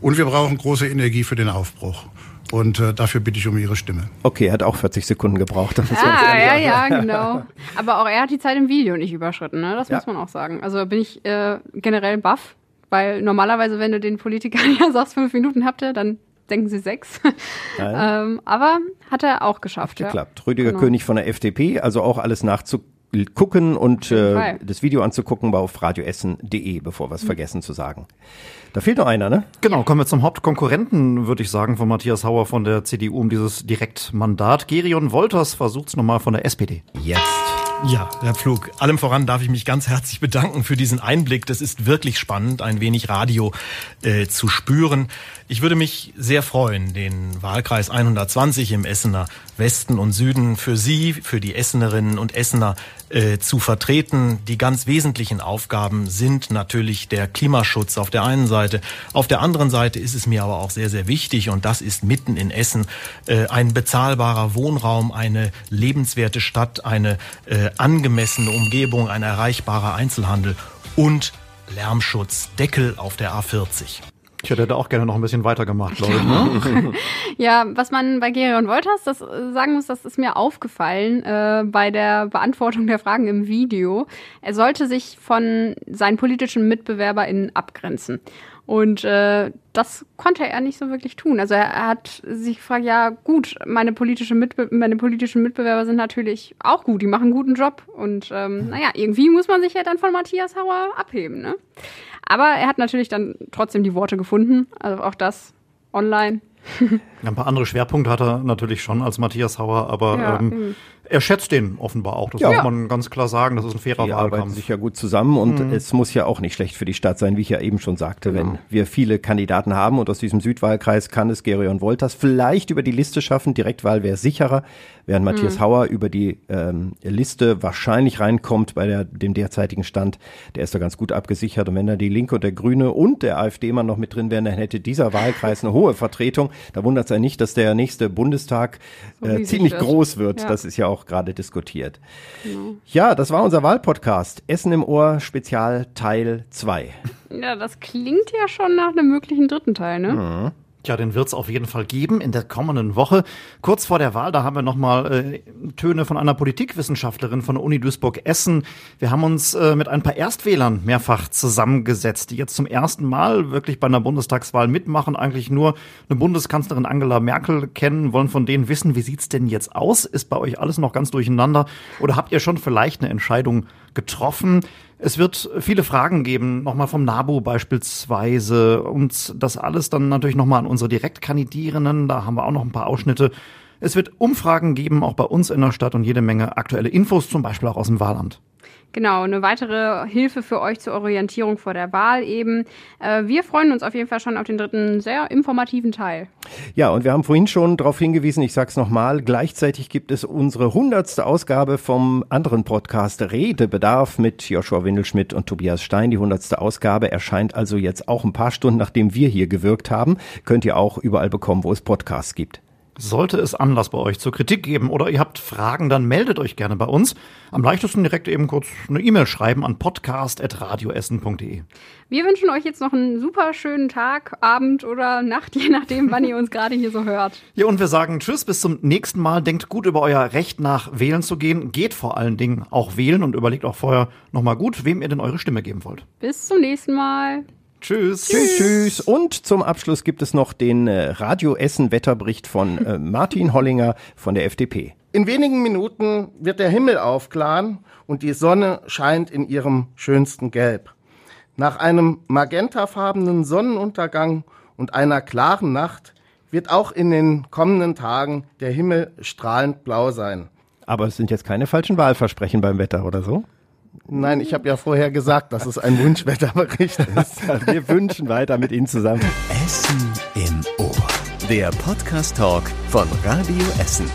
Und wir brauchen große Energie für den Aufbruch. Und äh, dafür bitte ich um Ihre Stimme. Okay, er hat auch 40 Sekunden gebraucht. Ah, ja, ja, genau. Aber auch er hat die Zeit im Video nicht überschritten, ne? Das Ja. muss man auch sagen. Also bin ich äh, generell baff, weil normalerweise, wenn du den Politikern *laughs* ja sagst, fünf Minuten habt ihr, dann denken sie sechs. *laughs* Ähm, aber hat er auch geschafft. geklappt. Ja. Rüdiger Genau. König von der FDP, also auch alles nachzugucken und äh, das Video anzugucken war auf radioessen.de, bevor wir es Mhm. vergessen zu sagen. Da fehlt noch einer, ne? Genau, kommen wir zum Hauptkonkurrenten, würde ich sagen, von Matthias Hauer von der CDU um dieses Direktmandat. Gerion Wolters versucht's nochmal von der SPD. Jetzt. Ja, Herr Pflug, allem voran darf ich mich ganz herzlich bedanken für diesen Einblick. Das ist wirklich spannend, ein wenig Radio äh, zu spüren. Ich würde mich sehr freuen, den Wahlkreis 120 im Essener Westen und Süden für Sie, für die Essenerinnen und Essener äh, zu vertreten. Die ganz wesentlichen Aufgaben sind natürlich der Klimaschutz auf der einen Seite. Auf der anderen Seite ist es mir aber auch sehr, sehr wichtig, und das ist mitten in Essen, äh, ein bezahlbarer Wohnraum, eine lebenswerte Stadt, eine äh, angemessene Umgebung, ein erreichbarer Einzelhandel und Lärmschutz, Deckel auf der A40. Ich hätte da auch gerne noch ein bisschen weitergemacht, glaube ich. Ne? *laughs* Ja, was man bei Gerion Wolters das äh, sagen muss, das ist mir aufgefallen äh, bei der Beantwortung der Fragen im Video. Er sollte sich von seinen politischen MitbewerberInnen abgrenzen. Und äh, das konnte er nicht so wirklich tun. Also er, er hat sich gefragt, ja gut, meine, politische Mitbe meine politischen Mitbewerber sind natürlich auch gut, die machen einen guten Job. Und ähm, naja, irgendwie muss man sich ja dann von Matthias Hauer abheben. Ne? Aber er hat natürlich dann trotzdem die Worte gefunden. Also auch das online. *laughs* Ein paar andere Schwerpunkte hat er natürlich schon als Matthias Hauer, aber Ja, ähm. Er schätzt den offenbar auch. Das Ja. muss man ganz klar sagen. Das ist ein fairer Die arbeiten Wahlkampf. sich ja gut zusammen und Mhm. es muss ja auch nicht schlecht für die Stadt sein, wie ich ja eben schon sagte. Genau. Wenn wir viele Kandidaten haben und aus diesem Südwahlkreis kann es Gerion Wolters vielleicht über die Liste schaffen. Direktwahl wäre sicherer, während Matthias Mhm. Hauer über die ähm, Liste wahrscheinlich reinkommt bei der, dem derzeitigen Stand. Der ist da ganz gut abgesichert. Und wenn da die Linke und der Grüne und der AfD-Mann noch mit drin wären, dann hätte dieser Wahlkreis eine hohe Vertretung. Da wundert es einen nicht, dass der nächste Bundestag äh, ziemlich wird. groß wird. Ja. Das ist ja auch gerade diskutiert. Genau. Ja, das war unser Wahlpodcast. Essen im Ohr Spezial Teil 2. Ja, das klingt ja schon nach einem möglichen dritten Teil, ne? Mhm. Tja, den wird's auf jeden Fall geben in der kommenden Woche. Kurz vor der Wahl, da haben wir nochmal äh, Töne von einer Politikwissenschaftlerin von der Uni Duisburg-Essen. Wir haben uns äh, mit ein paar Erstwählern mehrfach zusammengesetzt, die jetzt zum ersten Mal wirklich bei einer Bundestagswahl mitmachen, eigentlich nur eine Bundeskanzlerin Angela Merkel kennen, wollen von denen wissen, wie sieht's denn jetzt aus? Ist bei euch alles noch ganz durcheinander? Oder habt ihr schon vielleicht eine Entscheidung getroffen? Es wird viele Fragen geben, nochmal vom NABU beispielsweise und das alles dann natürlich nochmal an unsere Direktkandidierenden. Da haben wir auch noch ein paar Ausschnitte. Es wird Umfragen geben, auch bei uns in der Stadt und jede Menge aktuelle Infos, zum Beispiel auch aus dem Wahlamt. Genau, eine weitere Hilfe für euch zur Orientierung vor der Wahl eben. Äh, wir freuen uns auf jeden Fall schon auf den dritten sehr informativen Teil. Ja, und wir haben vorhin schon darauf hingewiesen, ich sag's nochmal, gleichzeitig gibt es unsere hundertste Ausgabe vom anderen Podcast Redebedarf mit Joshua Windelschmidt und Tobias Stein. Die hundertste Ausgabe erscheint also jetzt auch ein paar Stunden, nachdem wir hier gewirkt haben. Könnt ihr auch überall bekommen, wo es Podcasts gibt. Sollte es Anlass bei euch zur Kritik geben oder ihr habt Fragen, dann meldet euch gerne bei uns. Am leichtesten direkt eben kurz eine E-Mail schreiben an podcast.radioessen.de. Wir wünschen euch jetzt noch einen super schönen Tag, Abend oder Nacht, *laughs* je nachdem, wann ihr uns gerade hier so hört. Ja, und wir sagen Tschüss, bis zum nächsten Mal. Denkt gut über euer Recht nach wählen zu gehen. Geht vor allen Dingen auch wählen und überlegt auch vorher nochmal gut, wem ihr denn eure Stimme geben wollt. Bis zum nächsten Mal. Tschüss. Tschüss, tschüss. Und zum Abschluss gibt es noch den äh, Radio Essen Wetterbericht von äh, *laughs* Martin Hollinger von der FDP. In wenigen Minuten wird der Himmel aufklaren und die Sonne scheint in ihrem schönsten Gelb. Nach einem magentafarbenen Sonnenuntergang und einer klaren Nacht wird auch in den kommenden Tagen der Himmel strahlend blau sein. Aber es sind jetzt keine falschen Wahlversprechen beim Wetter oder so? Nein, ich habe ja vorher gesagt, dass es ein Wunschwetterbericht *laughs* ist. Wir wünschen weiter mit Ihnen zusammen. Essen im Ohr. Der Podcast-Talk von Radio Essen.